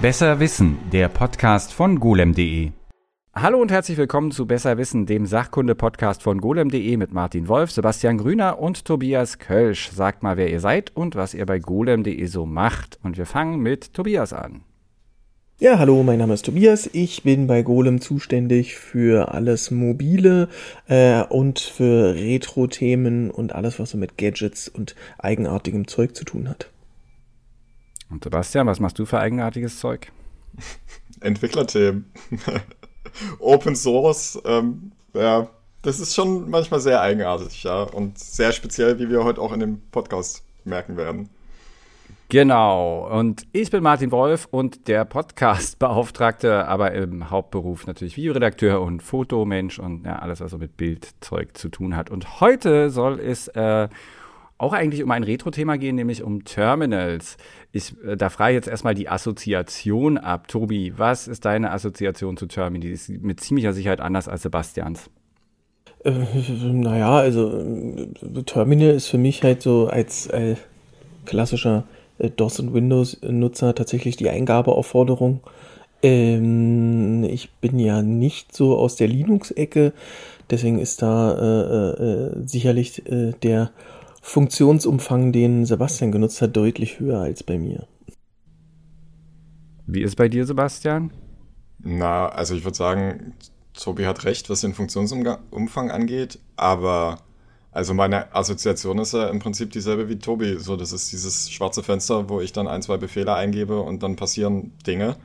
Besser Wissen, der Podcast von golem.de. Hallo und herzlich willkommen zu Besser Wissen, dem Sachkunde-Podcast von golem.de mit Martin Wolf, Sebastian Grüner und Tobias Kölsch. Sagt mal, wer ihr seid und was ihr bei golem.de so macht. Und wir fangen mit Tobias an. Ja, hallo, mein Name ist Tobias. Ich bin bei Golem zuständig für alles Mobile äh, und für Retro-Themen und alles, was so mit Gadgets und eigenartigem Zeug zu tun hat. Und Sebastian, was machst du für eigenartiges Zeug? Entwicklerthemen. Open Source, ähm, ja, das ist schon manchmal sehr eigenartig, ja, und sehr speziell, wie wir heute auch in dem Podcast merken werden. Genau. Und ich bin Martin Wolf und der Podcast-Beauftragte, aber im Hauptberuf natürlich Videoredakteur und Fotomensch und ja, alles, was so mit Bildzeug zu tun hat. Und heute soll es äh, auch eigentlich um ein Retro-Thema gehen, nämlich um Terminals. Ich, äh, da frage ich jetzt erstmal die Assoziation ab. Tobi, was ist deine Assoziation zu Terminals? Die ist mit ziemlicher Sicherheit anders als Sebastians. Äh, naja, also äh, Terminal ist für mich halt so als äh, klassischer äh, DOS- und Windows-Nutzer tatsächlich die Eingabeaufforderung. Ähm, ich bin ja nicht so aus der Linux-Ecke, deswegen ist da äh, äh, sicherlich der Funktionsumfang, den Sebastian genutzt hat, deutlich höher als bei mir. Wie ist bei dir, Sebastian? Na, also ich würde sagen, Tobi hat recht, was den Funktionsumfang angeht, aber also meine Assoziation ist ja im Prinzip dieselbe wie Tobi. So, das ist dieses schwarze Fenster, wo ich dann ein, zwei Befehle eingebe und dann passieren Dinge.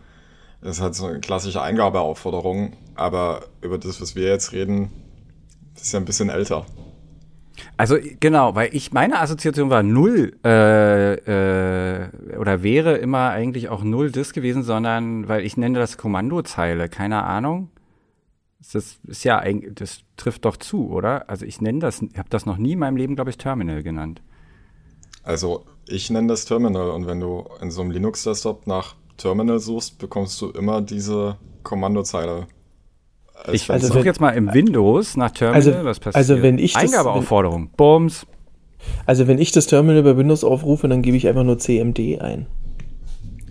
Das ist halt so eine klassische Eingabeaufforderung, aber über das, was wir jetzt reden, das ist ja ein bisschen älter. Also genau, weil ich meine Assoziation war null äh, äh, oder wäre immer eigentlich auch null das gewesen, sondern weil ich nenne das Kommandozeile, keine Ahnung. Das ist ja das trifft doch zu, oder? Also ich nenne das, ich habe das noch nie in meinem Leben, glaube ich, Terminal genannt. Also ich nenne das Terminal und wenn du in so einem Linux-Desktop nach Terminal suchst, bekommst du immer diese Kommandozeile ich also suche jetzt mal im Windows nach Terminal, also, was passiert. Also wenn ich Eingabeaufforderung, Bums. Also wenn ich das Terminal bei Windows aufrufe, dann gebe ich einfach nur CMD ein.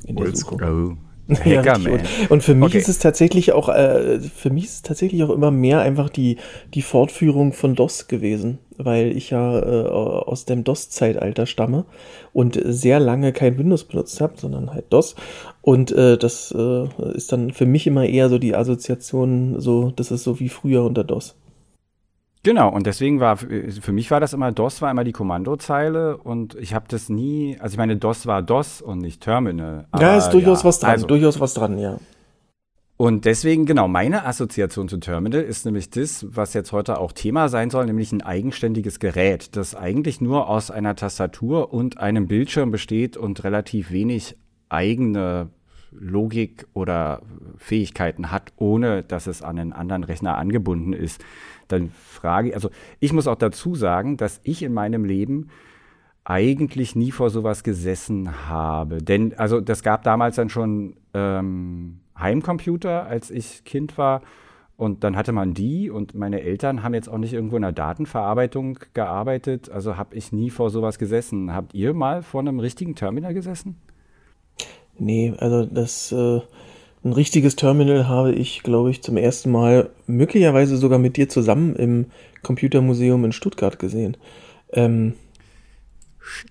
In der Suche. Oh. Hacker, ja, und, und für mich okay. ist es tatsächlich auch, äh, für mich ist es tatsächlich auch immer mehr einfach die, die Fortführung von DOS gewesen, weil ich ja äh, aus dem DOS-Zeitalter stamme und sehr lange kein Windows benutzt habe, sondern halt DOS. Und äh, das äh, ist dann für mich immer eher so die Assoziation, so, das ist so wie früher unter DOS. Genau, und deswegen war, für mich war das immer, DOS war immer die Kommandozeile und ich habe das nie, also ich meine, DOS war DOS und nicht Terminal. ja, ist durchaus ja, was dran, also, durchaus was dran, ja. Und deswegen, genau, meine Assoziation zu Terminal ist nämlich das, was jetzt heute auch Thema sein soll, nämlich ein eigenständiges Gerät, das eigentlich nur aus einer Tastatur und einem Bildschirm besteht und relativ wenig eigene Logik oder Fähigkeiten hat, ohne dass es an einen anderen Rechner angebunden ist dann frage ich, also ich muss auch dazu sagen, dass ich in meinem Leben eigentlich nie vor sowas gesessen habe. Denn, also das gab damals dann schon ähm, Heimcomputer, als ich Kind war. Und dann hatte man die und meine Eltern haben jetzt auch nicht irgendwo in der Datenverarbeitung gearbeitet. Also habe ich nie vor sowas gesessen. Habt ihr mal vor einem richtigen Terminal gesessen? Nee, also das äh, ein richtiges Terminal habe ich, glaube ich, zum ersten Mal möglicherweise sogar mit dir zusammen im Computermuseum in Stuttgart gesehen. Ähm,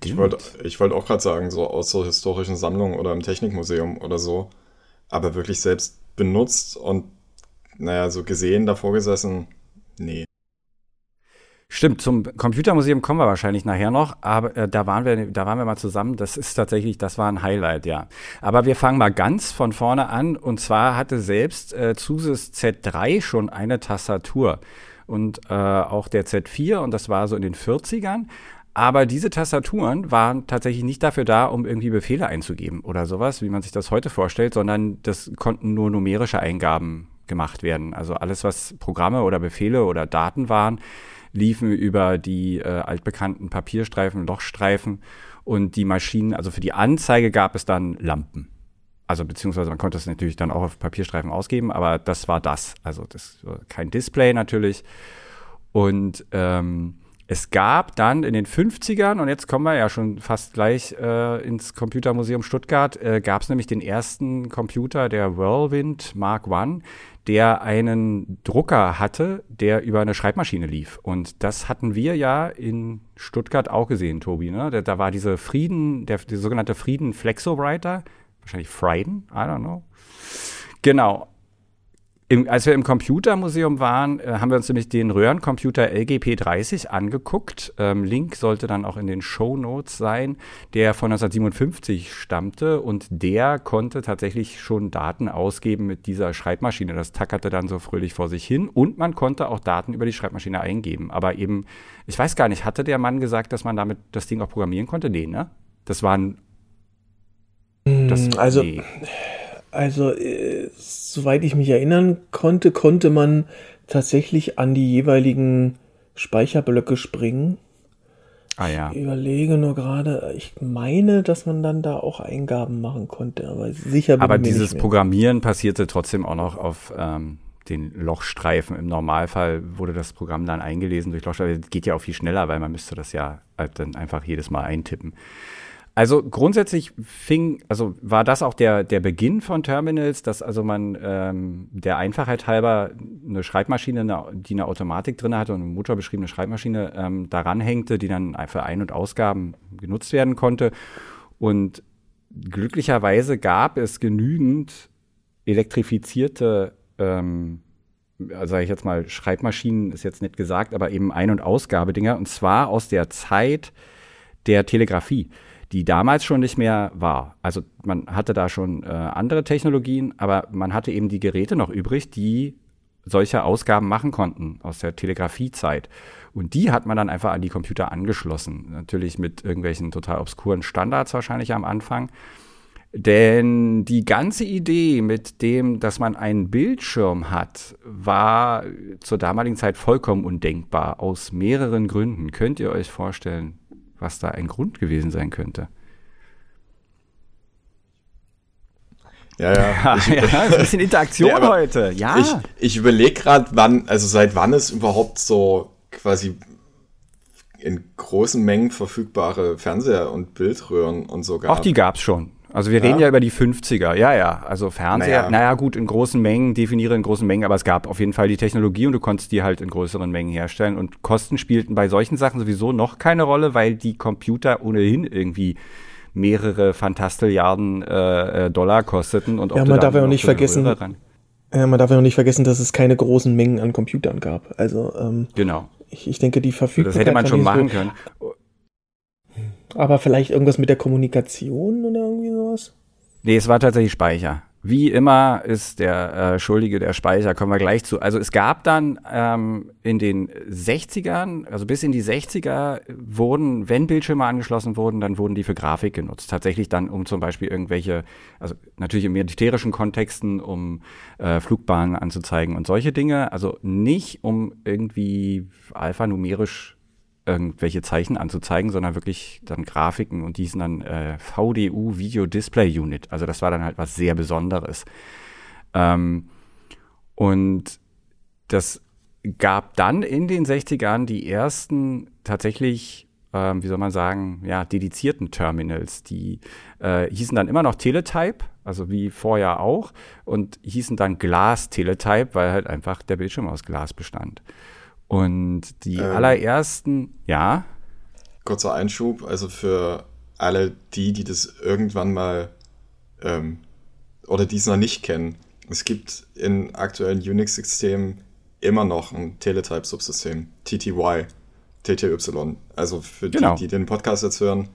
ich wollte ich wollt auch gerade sagen, so aus so historischen Sammlungen oder im Technikmuseum oder so, aber wirklich selbst benutzt und, naja, so gesehen, davor gesessen, nee. Stimmt, zum Computermuseum kommen wir wahrscheinlich nachher noch, aber äh, da waren wir, da waren wir mal zusammen. Das ist tatsächlich, das war ein Highlight, ja. Aber wir fangen mal ganz von vorne an. Und zwar hatte selbst äh, Zusys Z3 schon eine Tastatur und äh, auch der Z4 und das war so in den 40ern. Aber diese Tastaturen waren tatsächlich nicht dafür da, um irgendwie Befehle einzugeben oder sowas, wie man sich das heute vorstellt, sondern das konnten nur numerische Eingaben gemacht werden. Also alles, was Programme oder Befehle oder Daten waren, liefen über die äh, altbekannten Papierstreifen, Lochstreifen und die Maschinen, also für die Anzeige gab es dann Lampen. Also beziehungsweise man konnte es natürlich dann auch auf Papierstreifen ausgeben, aber das war das. Also das kein Display natürlich. Und ähm, Es gab dann in den 50ern, und jetzt kommen wir ja schon fast gleich äh, ins Computermuseum Stuttgart, äh, gab es nämlich den ersten Computer, der Whirlwind Mark I, der einen Drucker hatte, der über eine Schreibmaschine lief. Und das hatten wir ja in Stuttgart auch gesehen, Tobi. Ne? Da, da war diese Frieden, der, der sogenannte Frieden Flexowriter, wahrscheinlich Frieden, I don't know. Genau, im, als wir im Computermuseum waren, äh, haben wir uns nämlich den Röhrencomputer LGP30 angeguckt. Ähm, Link sollte dann auch in den Show Notes sein, der von 1957 stammte und der konnte tatsächlich schon Daten ausgeben mit dieser Schreibmaschine. Das tackerte dann so fröhlich vor sich hin und man konnte auch Daten über die Schreibmaschine eingeben. Aber eben, ich weiß gar nicht, hatte der Mann gesagt, dass man damit das Ding auch programmieren konnte? Nee, ne? Das war ein. Das, hm, also. Nee also, äh, soweit ich mich erinnern konnte, konnte man tatsächlich an die jeweiligen Speicherblöcke springen. Ah ja. Ich überlege nur gerade, ich meine, dass man dann da auch Eingaben machen konnte, aber sicher bin aber ich mir dieses Programmieren passierte trotzdem auch noch auf ähm, den Lochstreifen. Im Normalfall wurde das Programm dann eingelesen durch Lochstreifen. Das geht ja auch viel schneller, weil man müsste das ja halt dann einfach jedes Mal eintippen. Also grundsätzlich fing, also war das auch der, der Beginn von Terminals, dass also man ähm, der Einfachheit halber eine Schreibmaschine, eine, die eine Automatik drin hatte und eine motorbeschriebene Schreibmaschine ähm, daran hängte, die dann für Ein- und Ausgaben genutzt werden konnte. Und glücklicherweise gab es genügend elektrifizierte, ähm, sage ich jetzt mal, Schreibmaschinen ist jetzt nicht gesagt, aber eben Ein- und Ausgabedinger, und zwar aus der Zeit der Telegrafie die damals schon nicht mehr war. Also man hatte da schon äh, andere Technologien, aber man hatte eben die Geräte noch übrig, die solche Ausgaben machen konnten aus der Telegrafiezeit. Und die hat man dann einfach an die Computer angeschlossen. Natürlich mit irgendwelchen total obskuren Standards wahrscheinlich am Anfang. Denn die ganze Idee mit dem, dass man einen Bildschirm hat, war zur damaligen Zeit vollkommen undenkbar. Aus mehreren Gründen. Könnt ihr euch vorstellen, was da ein Grund gewesen sein könnte. Ja, ja. Ich, ja, ein bisschen Interaktion nee, heute. Ja. Ich, ich überlege gerade, wann, also seit wann es überhaupt so quasi in großen Mengen verfügbare Fernseher und Bildröhren und so gab. Auch die gab es schon. Also wir ja? reden ja über die 50er, ja, ja. Also Fernseher, naja. naja. gut, in großen Mengen, definiere in großen Mengen, aber es gab auf jeden Fall die Technologie und du konntest die halt in größeren Mengen herstellen. Und Kosten spielten bei solchen Sachen sowieso noch keine Rolle, weil die Computer ohnehin irgendwie mehrere Fantastilliarden äh, äh Dollar kosteten. Und ja, man darf ja auch nicht vergessen, ja, man darf ja auch nicht vergessen, dass es keine großen Mengen an Computern gab. Also ähm, genau. Ich, ich denke, die Verfügbarkeit. Das hätte man schon machen können. Aber vielleicht irgendwas mit der Kommunikation oder irgendwie sowas? Nee, es war tatsächlich Speicher. Wie immer ist der äh, Schuldige der Speicher, kommen wir gleich zu. Also es gab dann ähm, in den 60ern, also bis in die 60er wurden, wenn Bildschirme angeschlossen wurden, dann wurden die für Grafik genutzt. Tatsächlich dann, um zum Beispiel irgendwelche, also natürlich in militärischen Kontexten, um äh, Flugbahnen anzuzeigen und solche Dinge. Also nicht, um irgendwie alphanumerisch irgendwelche Zeichen anzuzeigen, sondern wirklich dann Grafiken und die sind dann äh, VDU Video Display Unit. Also das war dann halt was sehr Besonderes. Ähm, und das gab dann in den 60ern die ersten tatsächlich, ähm, wie soll man sagen, ja, dedizierten Terminals. Die äh, hießen dann immer noch Teletype, also wie vorher auch, und hießen dann Glas Teletype, weil halt einfach der Bildschirm aus Glas bestand. Und die ähm, allerersten, ja. Kurzer Einschub, also für alle die, die das irgendwann mal ähm, oder die es noch nicht kennen. Es gibt in aktuellen Unix-Systemen immer noch ein Teletype-Subsystem, TTY, TTY. Also für genau. die, die den Podcast jetzt hören,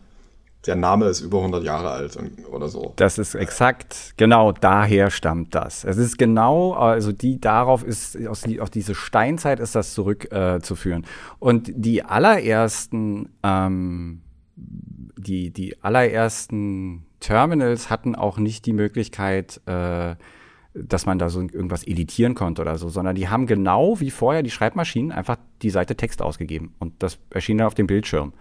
der Name ist über 100 Jahre alt oder so. Das ist exakt, genau daher stammt das. Es ist genau, also die darauf ist, aus die, auf diese Steinzeit ist das zurückzuführen. Äh, Und die allerersten, ähm, die, die allerersten Terminals hatten auch nicht die Möglichkeit, äh, dass man da so irgendwas editieren konnte oder so, sondern die haben genau wie vorher die Schreibmaschinen einfach die Seite Text ausgegeben und das erschien dann auf dem Bildschirm.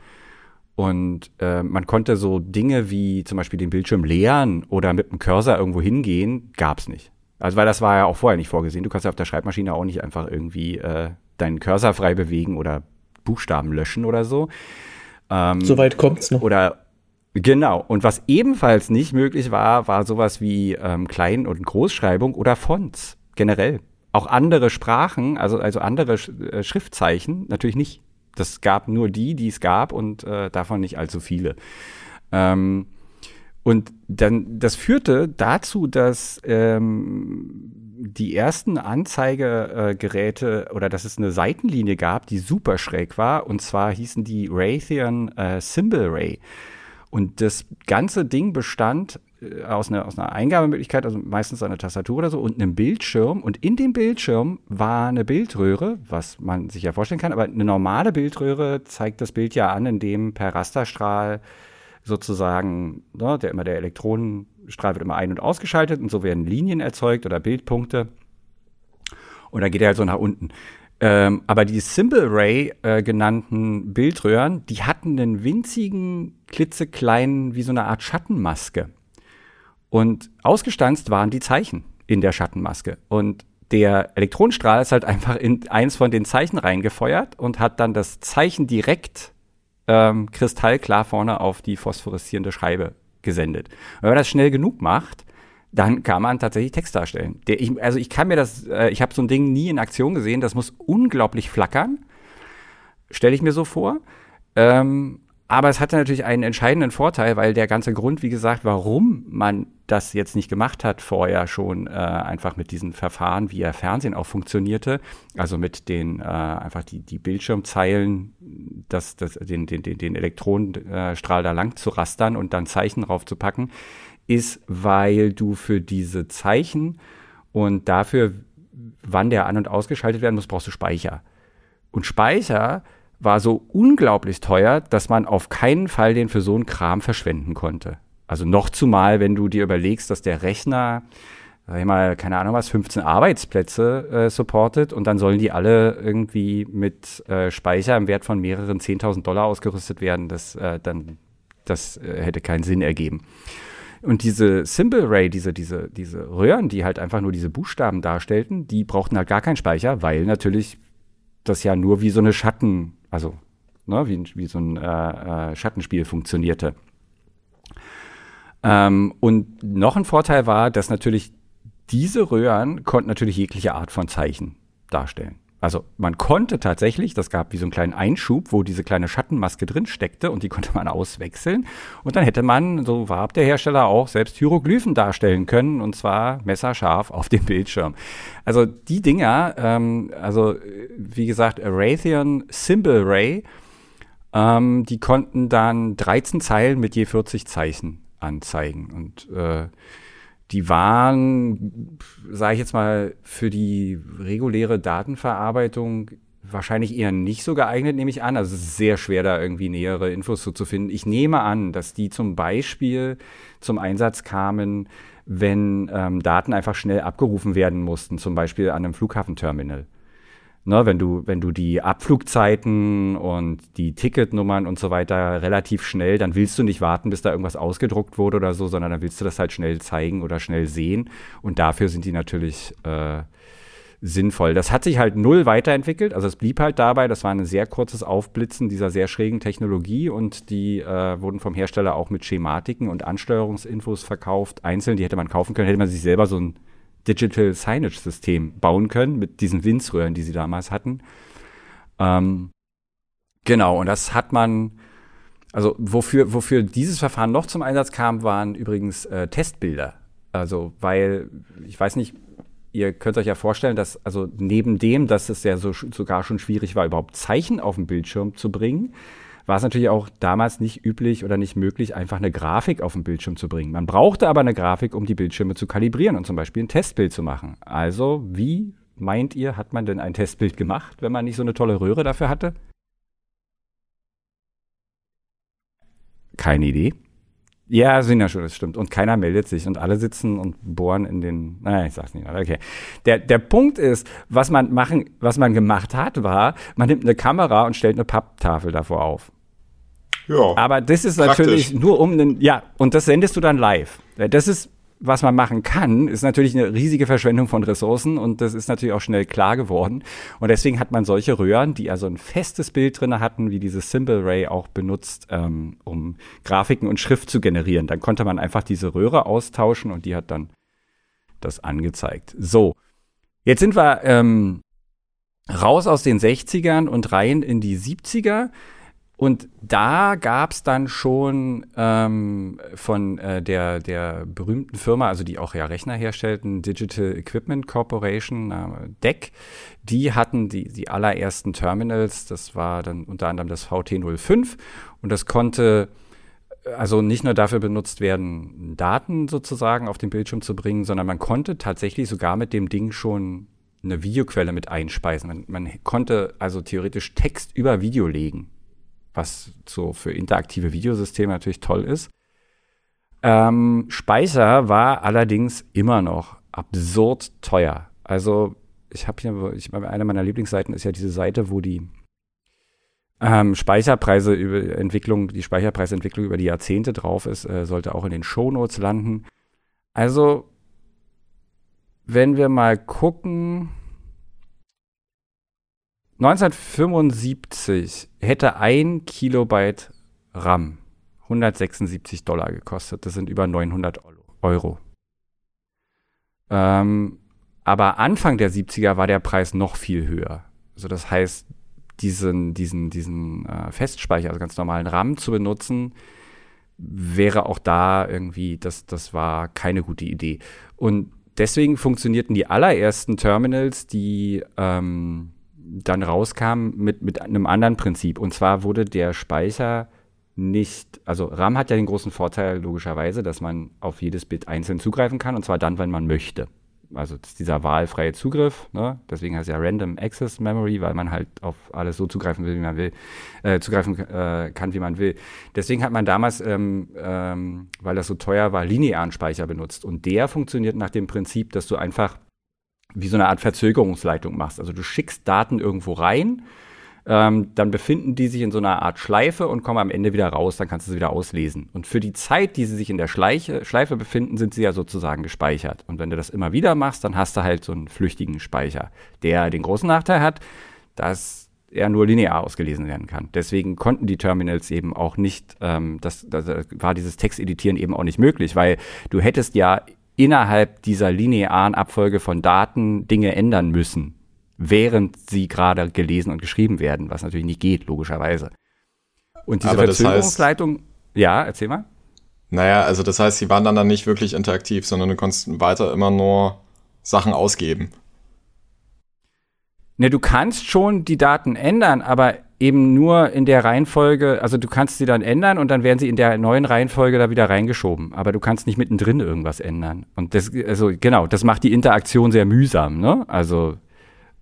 Und äh, man konnte so Dinge wie zum Beispiel den Bildschirm leeren oder mit dem Cursor irgendwo hingehen, gab's nicht. Also weil das war ja auch vorher nicht vorgesehen. Du kannst ja auf der Schreibmaschine auch nicht einfach irgendwie äh, deinen Cursor frei bewegen oder Buchstaben löschen oder so. Ähm, Soweit kommt's noch. Oder Genau. Und was ebenfalls nicht möglich war, war sowas wie ähm, Klein- und Großschreibung oder Fonts generell. Auch andere Sprachen, also, also andere Sch äh, Schriftzeichen, natürlich nicht. Das gab nur die, die es gab und äh, davon nicht allzu viele. Ähm, und dann, das führte dazu, dass ähm, die ersten Anzeigegeräte oder dass es eine Seitenlinie gab, die super schräg war. Und zwar hießen die Raytheon äh, Symbol Ray. Und das ganze Ding bestand aus einer, aus einer Eingabemöglichkeit, also meistens einer Tastatur oder so, und einem Bildschirm. Und in dem Bildschirm war eine Bildröhre, was man sich ja vorstellen kann, aber eine normale Bildröhre zeigt das Bild ja an, indem per Rasterstrahl sozusagen, ne, der immer der Elektronenstrahl wird immer ein- und ausgeschaltet und so werden Linien erzeugt oder Bildpunkte. Und dann geht er halt so nach unten. Ähm, aber die Symbol Ray äh, genannten Bildröhren, die hatten einen winzigen, klitzekleinen, wie so eine Art Schattenmaske. Und ausgestanzt waren die Zeichen in der Schattenmaske. Und der Elektronenstrahl ist halt einfach in eins von den Zeichen reingefeuert und hat dann das Zeichen direkt ähm, kristallklar vorne auf die phosphoreszierende Scheibe gesendet. Und wenn man das schnell genug macht, dann kann man tatsächlich Text darstellen. Der, ich, also ich kann mir das, äh, ich habe so ein Ding nie in Aktion gesehen, das muss unglaublich flackern, stelle ich mir so vor. Ähm, aber es hatte natürlich einen entscheidenden Vorteil, weil der ganze Grund, wie gesagt, warum man das jetzt nicht gemacht hat vorher schon, äh, einfach mit diesen Verfahren, wie ja Fernsehen auch funktionierte, also mit den äh, einfach die, die Bildschirmzeilen, das, das, den, den, den, Elektronenstrahl da lang zu rastern und dann Zeichen draufzupacken, ist, weil du für diese Zeichen und dafür, wann der an- und ausgeschaltet werden muss, brauchst du Speicher. Und Speicher war so unglaublich teuer, dass man auf keinen Fall den für so einen Kram verschwenden konnte. Also noch zumal, wenn du dir überlegst, dass der Rechner, sag ich mal, keine Ahnung was, 15 Arbeitsplätze äh, supportet und dann sollen die alle irgendwie mit äh, Speicher im Wert von mehreren 10.000 Dollar ausgerüstet werden. Das, äh, dann, das äh, hätte keinen Sinn ergeben. Und diese Symbol Ray, diese, diese, diese Röhren, die halt einfach nur diese Buchstaben darstellten, die brauchten halt gar keinen Speicher, weil natürlich das ja nur wie so eine Schatten, also ne, wie, wie so ein äh, äh, Schattenspiel funktionierte. Ähm, und noch ein Vorteil war, dass natürlich diese Röhren konnten natürlich jegliche Art von Zeichen darstellen. Also man konnte tatsächlich, das gab wie so einen kleinen Einschub, wo diese kleine Schattenmaske drin steckte und die konnte man auswechseln. Und dann hätte man, so warb der Hersteller auch, selbst Hieroglyphen darstellen können und zwar messerscharf auf dem Bildschirm. Also die Dinger, ähm, also wie gesagt, Raytheon Symbol Ray, ähm, die konnten dann 13 Zeilen mit je 40 Zeichen anzeigen. Und äh, die waren, sage ich jetzt mal, für die reguläre Datenverarbeitung wahrscheinlich eher nicht so geeignet, nehme ich an. Also es ist sehr schwer, da irgendwie nähere Infos so zu finden. Ich nehme an, dass die zum Beispiel zum Einsatz kamen, wenn ähm, Daten einfach schnell abgerufen werden mussten, zum Beispiel an einem Flughafenterminal. Ne, wenn du, wenn du die Abflugzeiten und die Ticketnummern und so weiter relativ schnell, dann willst du nicht warten, bis da irgendwas ausgedruckt wurde oder so, sondern dann willst du das halt schnell zeigen oder schnell sehen. Und dafür sind die natürlich äh, sinnvoll. Das hat sich halt null weiterentwickelt. Also es blieb halt dabei, das war ein sehr kurzes Aufblitzen dieser sehr schrägen Technologie und die äh, wurden vom Hersteller auch mit Schematiken und Ansteuerungsinfos verkauft. Einzeln, die hätte man kaufen können, hätte man sich selber so ein Digital Signage System bauen können mit diesen Winzröhren, die sie damals hatten. Ähm, genau, und das hat man, also wofür, wofür dieses Verfahren noch zum Einsatz kam, waren übrigens äh, Testbilder. Also, weil, ich weiß nicht, ihr könnt euch ja vorstellen, dass, also neben dem, dass es ja so, sogar schon schwierig war, überhaupt Zeichen auf den Bildschirm zu bringen, war es natürlich auch damals nicht üblich oder nicht möglich, einfach eine Grafik auf den Bildschirm zu bringen. Man brauchte aber eine Grafik, um die Bildschirme zu kalibrieren und zum Beispiel ein Testbild zu machen. Also, wie meint ihr, hat man denn ein Testbild gemacht, wenn man nicht so eine tolle Röhre dafür hatte? Keine Idee. Ja, sind ja schon, das stimmt. Und keiner meldet sich und alle sitzen und bohren in den. Naja, ich sag's nicht. Okay. Der, der Punkt ist, was man machen, was man gemacht hat, war, man nimmt eine Kamera und stellt eine Papptafel davor auf. Ja. Aber das ist praktisch. natürlich nur um einen, ja, und das sendest du dann live. Das ist was man machen kann, ist natürlich eine riesige Verschwendung von Ressourcen und das ist natürlich auch schnell klar geworden. Und deswegen hat man solche Röhren, die also ein festes Bild drin hatten, wie dieses Symbol Ray auch benutzt, ähm, um Grafiken und Schrift zu generieren. Dann konnte man einfach diese Röhre austauschen und die hat dann das angezeigt. So, jetzt sind wir ähm, raus aus den 60ern und rein in die 70er. Und da gab es dann schon ähm, von äh, der, der berühmten Firma, also die auch ja Rechner herstellten, Digital Equipment Corporation, äh, DEC, die hatten die, die allerersten Terminals, das war dann unter anderem das VT05 und das konnte also nicht nur dafür benutzt werden, Daten sozusagen auf den Bildschirm zu bringen, sondern man konnte tatsächlich sogar mit dem Ding schon eine Videoquelle mit einspeisen. Man, man konnte also theoretisch Text über Video legen was so für interaktive Videosysteme natürlich toll ist. Ähm, Speicher war allerdings immer noch absurd teuer. Also ich habe hier, ich, eine meiner Lieblingsseiten ist ja diese Seite, wo die ähm, Speicherpreise über Entwicklung, die Speicherpreisentwicklung über die Jahrzehnte drauf ist, äh, sollte auch in den Shownotes landen. Also, wenn wir mal gucken, 1975 hätte ein Kilobyte RAM 176 Dollar gekostet. Das sind über 900 Euro. Ähm, aber Anfang der 70er war der Preis noch viel höher. Also das heißt, diesen, diesen, diesen äh, Festspeicher, also ganz normalen RAM zu benutzen, wäre auch da irgendwie, das, das war keine gute Idee. Und deswegen funktionierten die allerersten Terminals, die ähm, dann rauskam mit, mit einem anderen Prinzip. Und zwar wurde der Speicher nicht, also RAM hat ja den großen Vorteil logischerweise, dass man auf jedes Bit einzeln zugreifen kann und zwar dann, wenn man möchte. Also das ist dieser wahlfreie Zugriff, ne? deswegen heißt es ja Random Access Memory, weil man halt auf alles so zugreifen will, wie man will, äh, zugreifen äh, kann, wie man will. Deswegen hat man damals, ähm, ähm, weil das so teuer war, linearen Speicher benutzt. Und der funktioniert nach dem Prinzip, dass du einfach wie so eine Art Verzögerungsleitung machst. Also du schickst Daten irgendwo rein, ähm, dann befinden die sich in so einer Art Schleife und kommen am Ende wieder raus, dann kannst du sie wieder auslesen. Und für die Zeit, die sie sich in der Schleiche, Schleife befinden, sind sie ja sozusagen gespeichert. Und wenn du das immer wieder machst, dann hast du halt so einen flüchtigen Speicher, der den großen Nachteil hat, dass er nur linear ausgelesen werden kann. Deswegen konnten die Terminals eben auch nicht, ähm, das, das war dieses Texteditieren eben auch nicht möglich, weil du hättest ja innerhalb dieser linearen Abfolge von Daten Dinge ändern müssen, während sie gerade gelesen und geschrieben werden, was natürlich nicht geht, logischerweise. Und diese Aber Verzögerungsleitung, heißt, ja, erzähl mal. Naja, also das heißt, sie waren dann, dann nicht wirklich interaktiv, sondern du konntest weiter immer nur Sachen ausgeben. Ne, du kannst schon die Daten ändern, aber eben nur in der Reihenfolge, also du kannst sie dann ändern und dann werden sie in der neuen Reihenfolge da wieder reingeschoben. Aber du kannst nicht mittendrin irgendwas ändern. Und das, also genau, das macht die Interaktion sehr mühsam, ne? Also,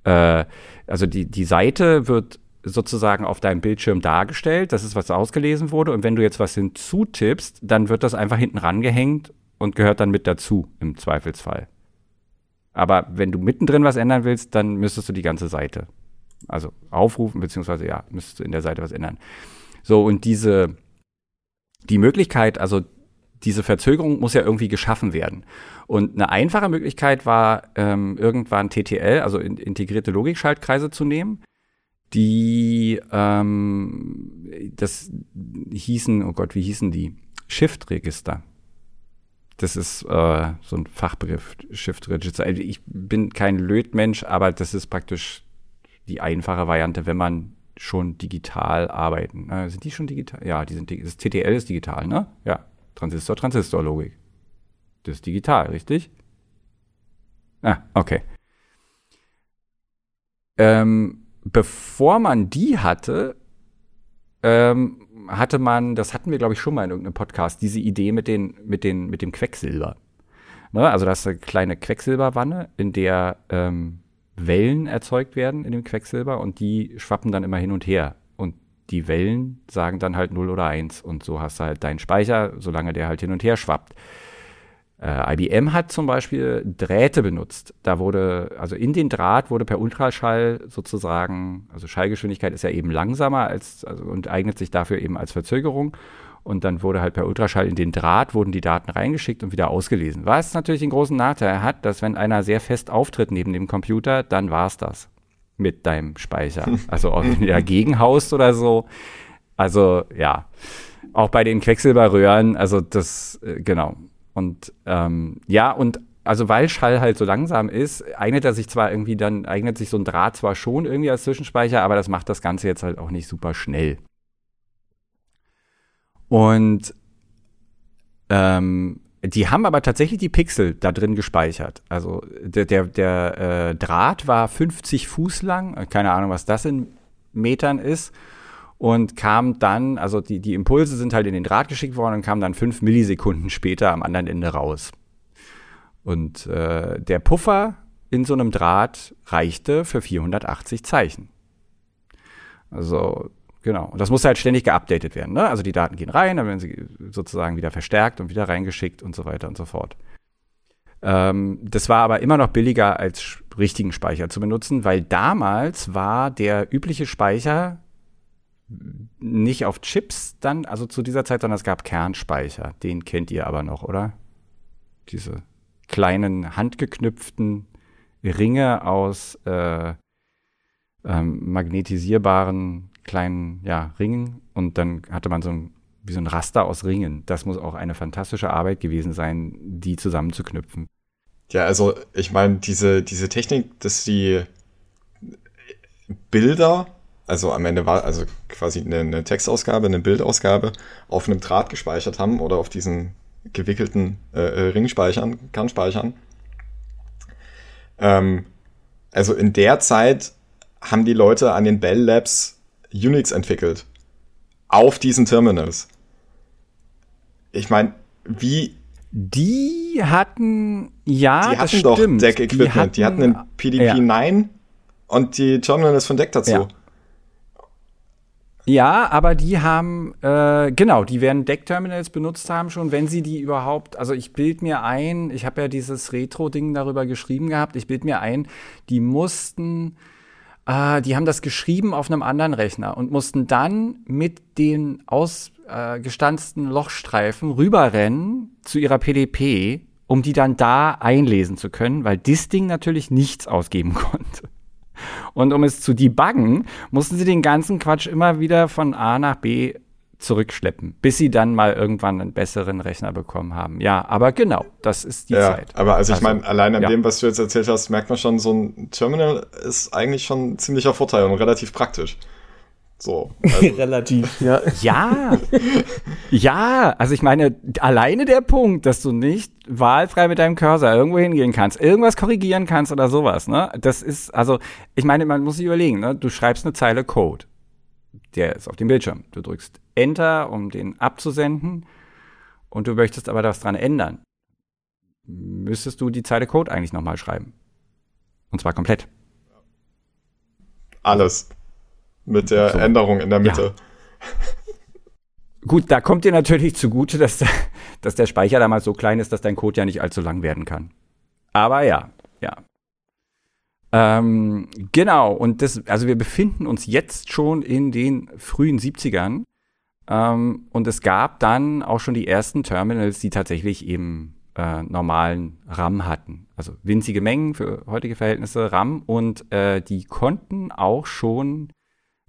äh, also die, die Seite wird sozusagen auf deinem Bildschirm dargestellt, das ist, was ausgelesen wurde. Und wenn du jetzt was hinzutippst, dann wird das einfach hinten rangehängt und gehört dann mit dazu, im Zweifelsfall. Aber wenn du mittendrin was ändern willst, dann müsstest du die ganze Seite also aufrufen, beziehungsweise ja, müsstest du in der Seite was ändern. So, und diese, die Möglichkeit, also diese Verzögerung muss ja irgendwie geschaffen werden. Und eine einfache Möglichkeit war, ähm, irgendwann TTL, also in, integrierte Logikschaltkreise zu nehmen. Die, ähm, das hießen, oh Gott, wie hießen die? Shift-Register. Das ist äh, so ein Fachbegriff, Shift-Register. Ich bin kein Lötmensch, aber das ist praktisch die einfache Variante, wenn man schon digital arbeiten. Äh, sind die schon digital? Ja, die sind das TTL ist digital, ne? Ja. Transistor, Transistor-Logik. Das ist digital, richtig? Ah, okay. Ähm, bevor man die hatte, ähm, hatte man, das hatten wir, glaube ich, schon mal in irgendeinem Podcast, diese Idee mit, den, mit, den, mit dem Quecksilber. Ne? Also das ist eine kleine Quecksilberwanne, in der ähm, Wellen erzeugt werden in dem Quecksilber und die schwappen dann immer hin und her. Und die Wellen sagen dann halt 0 oder 1 und so hast du halt deinen Speicher, solange der halt hin und her schwappt. Äh, IBM hat zum Beispiel Drähte benutzt. Da wurde, also in den Draht wurde per Ultraschall sozusagen, also Schallgeschwindigkeit ist ja eben langsamer als, also, und eignet sich dafür eben als Verzögerung. Und dann wurde halt per Ultraschall in den Draht, wurden die Daten reingeschickt und wieder ausgelesen. Was natürlich den großen Nachteil hat, dass wenn einer sehr fest auftritt neben dem Computer, dann war es das mit deinem Speicher. Also auch wenn du dagegen haust oder so. Also ja, auch bei den Quecksilberröhren, also das, äh, genau. Und ähm, ja, und also weil Schall halt so langsam ist, eignet er sich zwar irgendwie dann, eignet sich so ein Draht zwar schon irgendwie als Zwischenspeicher, aber das macht das Ganze jetzt halt auch nicht super schnell. Und ähm, die haben aber tatsächlich die Pixel da drin gespeichert. Also der, der, der äh, Draht war 50 Fuß lang, keine Ahnung, was das in Metern ist. Und kam dann, also die, die Impulse sind halt in den Draht geschickt worden und kamen dann fünf Millisekunden später am anderen Ende raus. Und äh, der Puffer in so einem Draht reichte für 480 Zeichen. Also genau. Und das muss halt ständig geupdatet werden. Ne? Also die Daten gehen rein, dann werden sie sozusagen wieder verstärkt und wieder reingeschickt und so weiter und so fort. Ähm, das war aber immer noch billiger als richtigen Speicher zu benutzen, weil damals war der übliche Speicher nicht auf Chips dann, also zu dieser Zeit, sondern es gab Kernspeicher. Den kennt ihr aber noch, oder? Diese kleinen handgeknüpften Ringe aus äh, ähm, magnetisierbaren kleinen ja, Ringen und dann hatte man so ein, wie so ein Raster aus Ringen. Das muss auch eine fantastische Arbeit gewesen sein, die zusammenzuknüpfen. Ja, also ich meine, diese, diese Technik, dass die Bilder, also am Ende war also quasi eine, eine Textausgabe, eine Bildausgabe auf einem Draht gespeichert haben oder auf diesen gewickelten äh, äh, Ringspeichern, Kernspeichern. Ähm, also in der Zeit haben die Leute an den Bell Labs Unix entwickelt. Auf diesen Terminals. Ich meine, wie. Die hatten, ja, die hatten doch Deck-Equipment. Die, hatten, die hatten einen PDP-9 ja. und die Terminals von Deck dazu. Ja. Ja, aber die haben, äh, genau, die werden Deck-Terminals benutzt haben schon, wenn sie die überhaupt, also ich bild mir ein, ich habe ja dieses Retro-Ding darüber geschrieben gehabt, ich bild mir ein, die mussten, äh, die haben das geschrieben auf einem anderen Rechner und mussten dann mit den ausgestanzten äh, Lochstreifen rüberrennen zu ihrer PDP, um die dann da einlesen zu können, weil das Ding natürlich nichts ausgeben konnte. Und um es zu debuggen, mussten sie den ganzen Quatsch immer wieder von A nach B zurückschleppen, bis sie dann mal irgendwann einen besseren Rechner bekommen haben. Ja, aber genau, das ist die ja, Zeit. Aber also ich also, meine, allein an ja. dem, was du jetzt erzählt hast, merkt man schon, so ein Terminal ist eigentlich schon ein ziemlicher Vorteil und relativ praktisch. So. Also. Relativ, ja. Ja. ja, also ich meine, alleine der Punkt, dass du nicht wahlfrei mit deinem Cursor irgendwo hingehen kannst, irgendwas korrigieren kannst oder sowas, ne? Das ist, also, ich meine, man muss sich überlegen, ne? Du schreibst eine Zeile Code. Der ist auf dem Bildschirm. Du drückst Enter, um den abzusenden. Und du möchtest aber das dran ändern. Müsstest du die Zeile Code eigentlich nochmal schreiben. Und zwar komplett. Alles mit der so. Änderung in der Mitte. Ja. Gut, da kommt dir natürlich zugute, dass der, dass der Speicher damals so klein ist, dass dein Code ja nicht allzu lang werden kann. Aber ja, ja. Ähm, genau, und das, also wir befinden uns jetzt schon in den frühen 70ern. Ähm, und es gab dann auch schon die ersten Terminals, die tatsächlich eben äh, normalen RAM hatten. Also winzige Mengen für heutige Verhältnisse RAM und äh, die konnten auch schon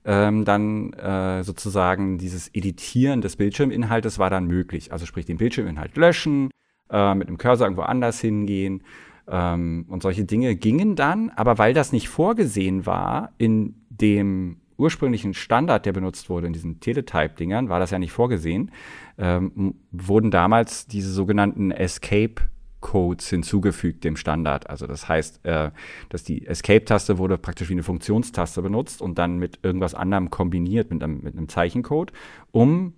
ähm, dann äh, sozusagen dieses Editieren des Bildschirminhaltes war dann möglich. Also sprich den Bildschirminhalt löschen, äh, mit einem Cursor irgendwo anders hingehen ähm, und solche Dinge gingen dann, aber weil das nicht vorgesehen war in dem ursprünglichen Standard, der benutzt wurde, in diesen Teletype-Dingern, war das ja nicht vorgesehen, ähm, wurden damals diese sogenannten Escape Codes hinzugefügt dem Standard. Also das heißt, äh, dass die Escape-Taste wurde praktisch wie eine Funktionstaste benutzt und dann mit irgendwas anderem kombiniert, mit einem, mit einem Zeichencode, um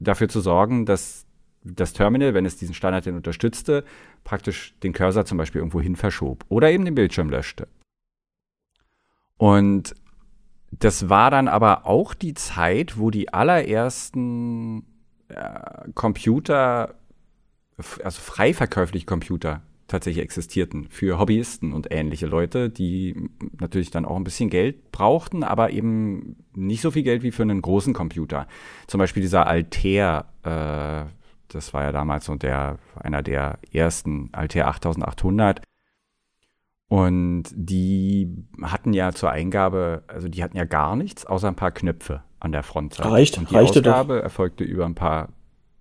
dafür zu sorgen, dass das Terminal, wenn es diesen Standard denn unterstützte, praktisch den Cursor zum Beispiel irgendwo hin verschob oder eben den Bildschirm löschte. Und das war dann aber auch die Zeit, wo die allerersten äh, Computer also frei verkäufliche Computer tatsächlich existierten für Hobbyisten und ähnliche Leute, die natürlich dann auch ein bisschen Geld brauchten, aber eben nicht so viel Geld wie für einen großen Computer. Zum Beispiel dieser Altair, äh, das war ja damals so der, einer der ersten Altair 8800. Und die hatten ja zur Eingabe, also die hatten ja gar nichts, außer ein paar Knöpfe an der Frontseite. Reicht, und die reichte Ausgabe doch. erfolgte über ein paar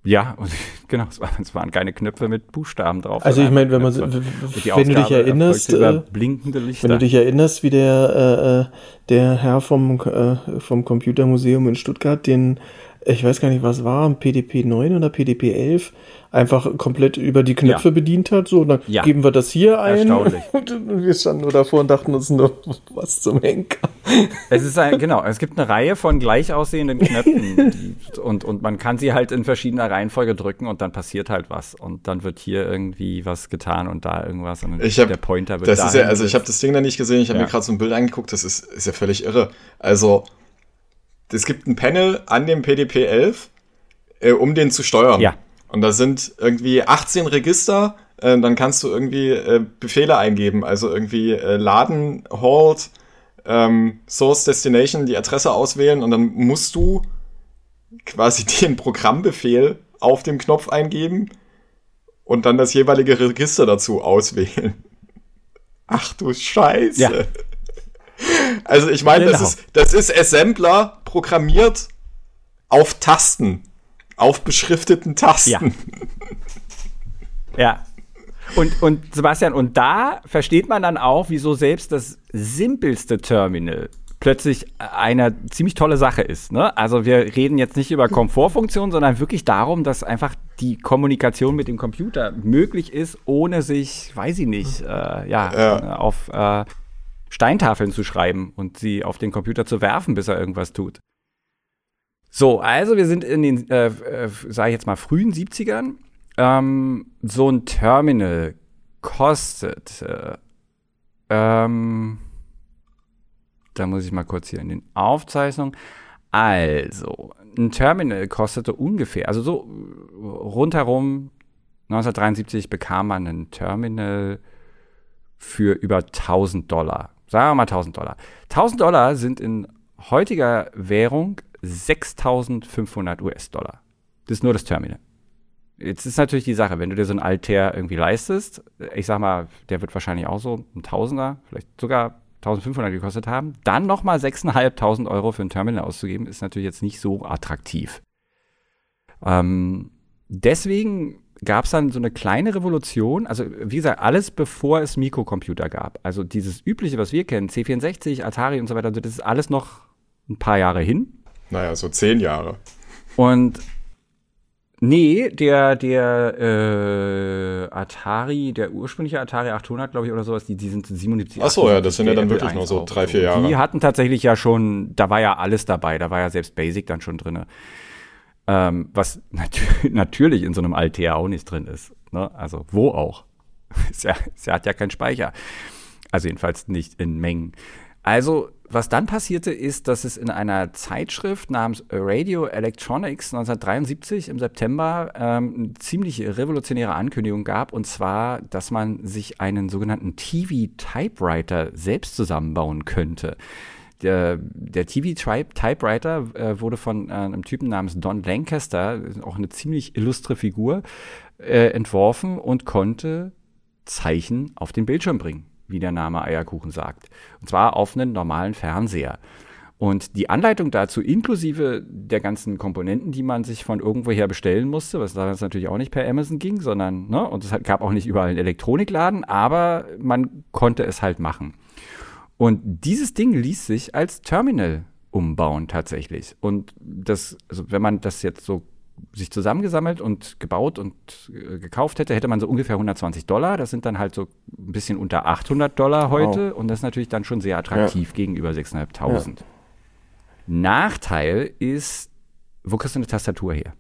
ja, und genau, es waren, keine Knöpfe mit Buchstaben drauf. Also ich meine, wenn man, wenn du dich erinnerst, äh, blinkende Lichter. wenn du dich erinnerst, wie der äh, äh, der Herr vom äh, vom Computermuseum in Stuttgart den ich weiß gar nicht, was war, ein PDP 9 oder PDP 11 einfach komplett über die Knöpfe Ja. bedient hat, so, dann Ja. geben wir das hier ein. Erstaunlich. Und wir standen nur davor und dachten uns nur, was zum Henker. Es ist ein, genau, es gibt eine Reihe von gleich aussehenden Knöpfen die, und, und man kann sie halt in verschiedener Reihenfolge drücken und dann passiert halt was und dann wird hier irgendwie was getan und da irgendwas und dann Ich hab- der Pointer wird Das ist ja, also ich habe das Ding da nicht gesehen, ich habe Ja. mir gerade so ein Bild angeguckt, das ist, ist ja völlig irre. Also, es gibt ein Panel an dem PDP-11, äh, um den zu steuern. Ja. Und da sind irgendwie 18 Register, äh, dann kannst du irgendwie äh, Befehle eingeben, also irgendwie äh, Laden, Halt, ähm, Source, Destination, die Adresse auswählen und dann musst du quasi den Programmbefehl auf dem Knopf eingeben und dann das jeweilige Register dazu auswählen. Ach du Scheiße. Ja. Also ich meine, das Genau. ist, das ist Assembler programmiert auf Tasten. Auf beschrifteten Tasten. Ja. Ja. Und, und Sebastian, und da versteht man dann auch, wieso selbst das simpelste Terminal plötzlich eine ziemlich tolle Sache ist. Ne? Also wir reden jetzt nicht über Komfortfunktionen, sondern wirklich darum, dass einfach die Kommunikation mit dem Computer möglich ist, ohne sich, weiß ich nicht, äh, ja, Ja. auf äh, Steintafeln zu schreiben und sie auf den Computer zu werfen, bis er irgendwas tut. So, also wir sind in den, äh, äh, sage ich jetzt mal, frühen 70ern. Ähm, so ein Terminal kostet, äh, ähm, da muss ich mal kurz hier in den Aufzeichnungen. Also, ein Terminal kostete ungefähr, also so äh, rundherum 1973 bekam man ein Terminal für über 1000 Dollar. Sagen wir mal 1000 Dollar. 1000 Dollar sind in heutiger Währung 6500 US-Dollar. Das ist nur das Terminal. Jetzt ist natürlich die Sache, wenn du dir so ein Altair irgendwie leistest, ich sag mal, der wird wahrscheinlich auch so ein Tausender, vielleicht sogar 1500 gekostet haben, dann nochmal 6.500 Euro für ein Terminal auszugeben, ist natürlich jetzt nicht so attraktiv. Ähm, deswegen gab es dann so eine kleine Revolution, also wie gesagt, alles bevor es Mikrocomputer gab. Also dieses übliche, was wir kennen, C64, Atari und so weiter, also das ist alles noch ein paar Jahre hin. Naja, so zehn Jahre. Und nee, der, der äh, Atari, der ursprüngliche Atari 800, glaube ich, oder sowas, die, die sind 77. Ach so, ja, das 78, sind ja dann wirklich nur so drei, vier Jahre. Die hatten tatsächlich ja schon, da war ja alles dabei, da war ja selbst Basic dann schon drin. Ähm, was nat natürlich in so einem Altair auch nicht drin ist. Ne? Also wo auch? ja, es hat ja keinen Speicher. Also jedenfalls nicht in Mengen. Also, was dann passierte, ist, dass es in einer Zeitschrift namens Radio Electronics 1973 im September ähm, eine ziemlich revolutionäre Ankündigung gab, und zwar, dass man sich einen sogenannten TV-Typewriter selbst zusammenbauen könnte. Der, der TV-Typewriter äh, wurde von äh, einem Typen namens Don Lancaster, auch eine ziemlich illustre Figur, äh, entworfen und konnte Zeichen auf den Bildschirm bringen, wie der Name Eierkuchen sagt. Und zwar auf einen normalen Fernseher. Und die Anleitung dazu, inklusive der ganzen Komponenten, die man sich von irgendwoher bestellen musste, was damals natürlich auch nicht per Amazon ging, sondern, ne, und es gab auch nicht überall einen Elektronikladen, aber man konnte es halt machen. Und dieses Ding ließ sich als Terminal umbauen tatsächlich. Und das, also wenn man das jetzt so sich zusammengesammelt und gebaut und äh, gekauft hätte, hätte man so ungefähr 120 Dollar. Das sind dann halt so ein bisschen unter 800 Dollar heute. Und das ist natürlich dann schon sehr attraktiv gegenüber 6.500. Nachteil ist, wo kriegst du eine Tastatur her?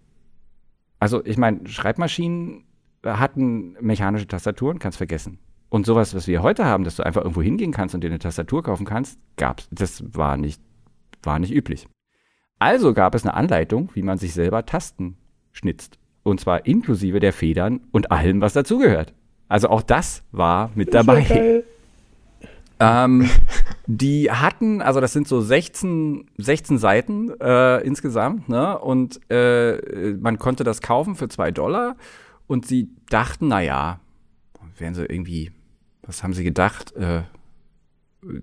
Also ich meine, Schreibmaschinen hatten mechanische Tastaturen, kannst vergessen. Und sowas, was wir heute haben, dass du einfach irgendwo hingehen kannst und dir eine Tastatur kaufen kannst, gab's. Das war nicht, war nicht üblich. Also gab es eine Anleitung, wie man sich selber Tasten schnitzt. Und zwar inklusive der Federn und allem, was dazugehört. Also auch das war mit dabei. Ähm, die hatten, also das sind so 16, 16 Seiten äh, insgesamt, ne? Und äh, man konnte das kaufen für zwei Dollar. Und sie dachten, na ja, wären sie irgendwie, was haben sie gedacht? Äh,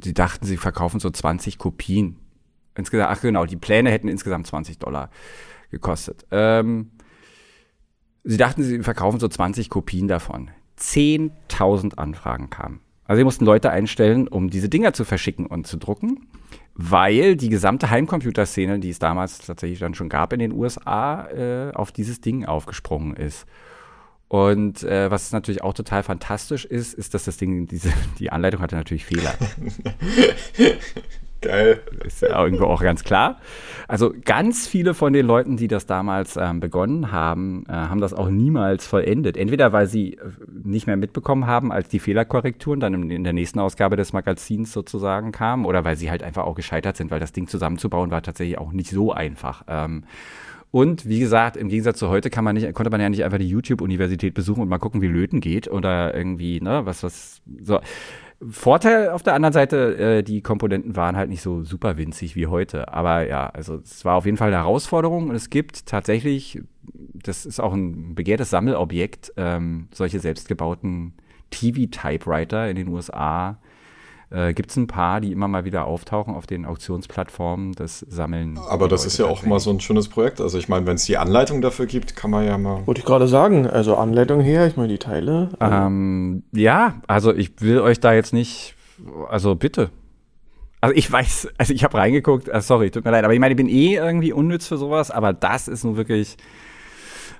sie dachten, sie verkaufen so 20 Kopien. Insgesamt, ach genau, die Pläne hätten insgesamt 20 Dollar gekostet. Ähm, sie dachten, sie verkaufen so 20 Kopien davon. 10.000 Anfragen kamen. Also sie mussten Leute einstellen, um diese Dinger zu verschicken und zu drucken, weil die gesamte Heimcomputerszene, die es damals tatsächlich dann schon gab in den USA, äh, auf dieses Ding aufgesprungen ist. Und äh, was natürlich auch total fantastisch ist, ist, dass das Ding, diese, die Anleitung hatte natürlich Fehler. Geil. Ist ja irgendwo auch ganz klar. Also ganz viele von den Leuten, die das damals ähm, begonnen haben, äh, haben das auch niemals vollendet. Entweder weil sie äh, nicht mehr mitbekommen haben, als die Fehlerkorrekturen dann in, in der nächsten Ausgabe des Magazins sozusagen kamen, oder weil sie halt einfach auch gescheitert sind, weil das Ding zusammenzubauen war tatsächlich auch nicht so einfach. Ähm, und wie gesagt, im Gegensatz zu heute kann man nicht, konnte man ja nicht einfach die YouTube-Universität besuchen und mal gucken, wie Löten geht oder irgendwie, ne, was, was, so. Vorteil auf der anderen Seite, äh, die Komponenten waren halt nicht so super winzig wie heute. Aber ja, also es war auf jeden Fall eine Herausforderung und es gibt tatsächlich, das ist auch ein begehrtes Sammelobjekt, ähm, solche selbstgebauten TV-Typewriter in den USA. Äh, gibt es ein paar, die immer mal wieder auftauchen auf den Auktionsplattformen, das Sammeln. Aber das ist ja auch mal so ein schönes Projekt. Also ich meine, wenn es die Anleitung dafür gibt, kann man ja mal. Wollte ich gerade sagen, also Anleitung her, ich meine die Teile. Ähm, ja, also ich will euch da jetzt nicht, also bitte. Also ich weiß, also ich habe reingeguckt, äh, sorry, tut mir leid, aber ich meine, ich bin eh irgendwie unnütz für sowas, aber das ist nun wirklich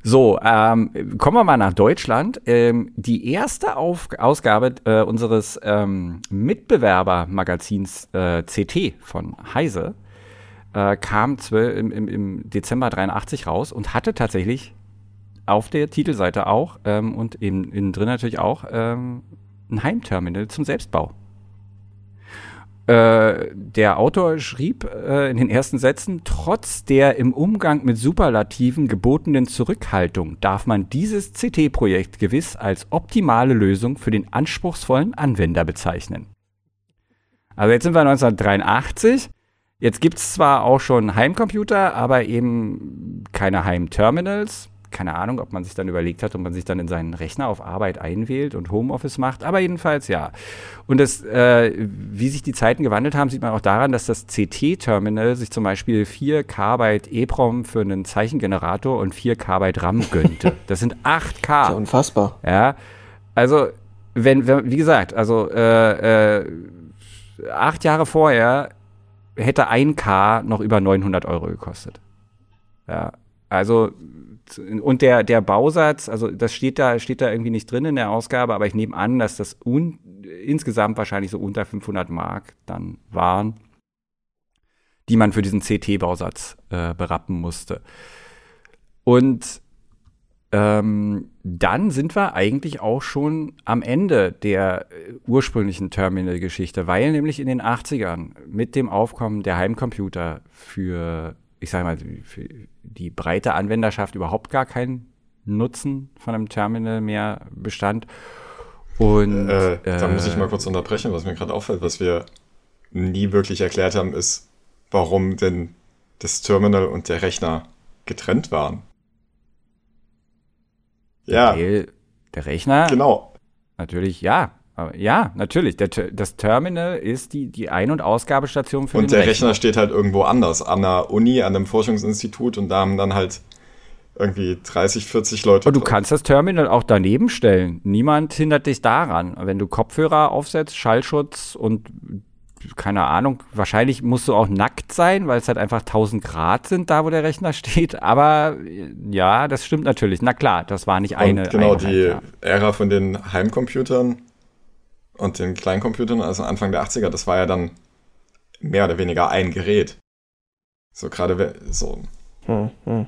so, ähm, kommen wir mal nach Deutschland. Ähm, die erste Auf Ausgabe äh, unseres ähm, Mitbewerbermagazins äh, CT von Heise äh, kam im, im, im, Dezember 83 raus und hatte tatsächlich auf der Titelseite auch ähm, und innen in drin natürlich auch ähm, ein Heimterminal zum Selbstbau. Äh, der Autor schrieb äh, in den ersten Sätzen, trotz der im Umgang mit Superlativen gebotenen Zurückhaltung darf man dieses CT-Projekt gewiss als optimale Lösung für den anspruchsvollen Anwender bezeichnen. Also jetzt sind wir 1983. Jetzt gibt es zwar auch schon Heimcomputer, aber eben keine Heimterminals keine Ahnung, ob man sich dann überlegt hat, ob man sich dann in seinen Rechner auf Arbeit einwählt und Homeoffice macht, aber jedenfalls ja. Und das, äh, wie sich die Zeiten gewandelt haben, sieht man auch daran, dass das CT-Terminal sich zum Beispiel 4 KB EEPROM für einen Zeichengenerator und 4 KB RAM gönnte. Das sind 8 K. Das ist ja unfassbar. Ja, also wenn, wenn wie gesagt, also äh, äh, acht Jahre vorher hätte ein K noch über 900 Euro gekostet. Ja, also und der, der Bausatz, also das steht da, steht da irgendwie nicht drin in der Ausgabe, aber ich nehme an, dass das un, insgesamt wahrscheinlich so unter 500 Mark dann waren, die man für diesen CT-Bausatz äh, berappen musste. Und ähm, dann sind wir eigentlich auch schon am Ende der äh, ursprünglichen Terminal-Geschichte, weil nämlich in den 80ern mit dem Aufkommen der Heimcomputer für ich sage mal, für die breite Anwenderschaft überhaupt gar keinen Nutzen von einem Terminal mehr bestand. Und äh, da muss ich mal kurz unterbrechen, was mir gerade auffällt, was wir nie wirklich erklärt haben, ist, warum denn das Terminal und der Rechner getrennt waren. Ja. Der, der Rechner? Genau. Natürlich, ja. Aber ja, natürlich. Der, das Terminal ist die, die Ein- und Ausgabestation für und den der Rechner. Steht halt irgendwo anders, an der Uni, an einem Forschungsinstitut und da haben dann halt irgendwie 30, 40 Leute. Und du kannst das Terminal auch daneben stellen. Niemand hindert dich daran. Wenn du Kopfhörer aufsetzt, Schallschutz und keine Ahnung, wahrscheinlich musst du auch nackt sein, weil es halt einfach 1000 Grad sind, da wo der Rechner steht. Aber ja, das stimmt natürlich. Na klar, das war nicht eine. Und genau, Einheit, die ja. Ära von den Heimcomputern und den Kleincomputern, also Anfang der 80er, das war ja dann mehr oder weniger ein Gerät. So gerade so. Hm, hm.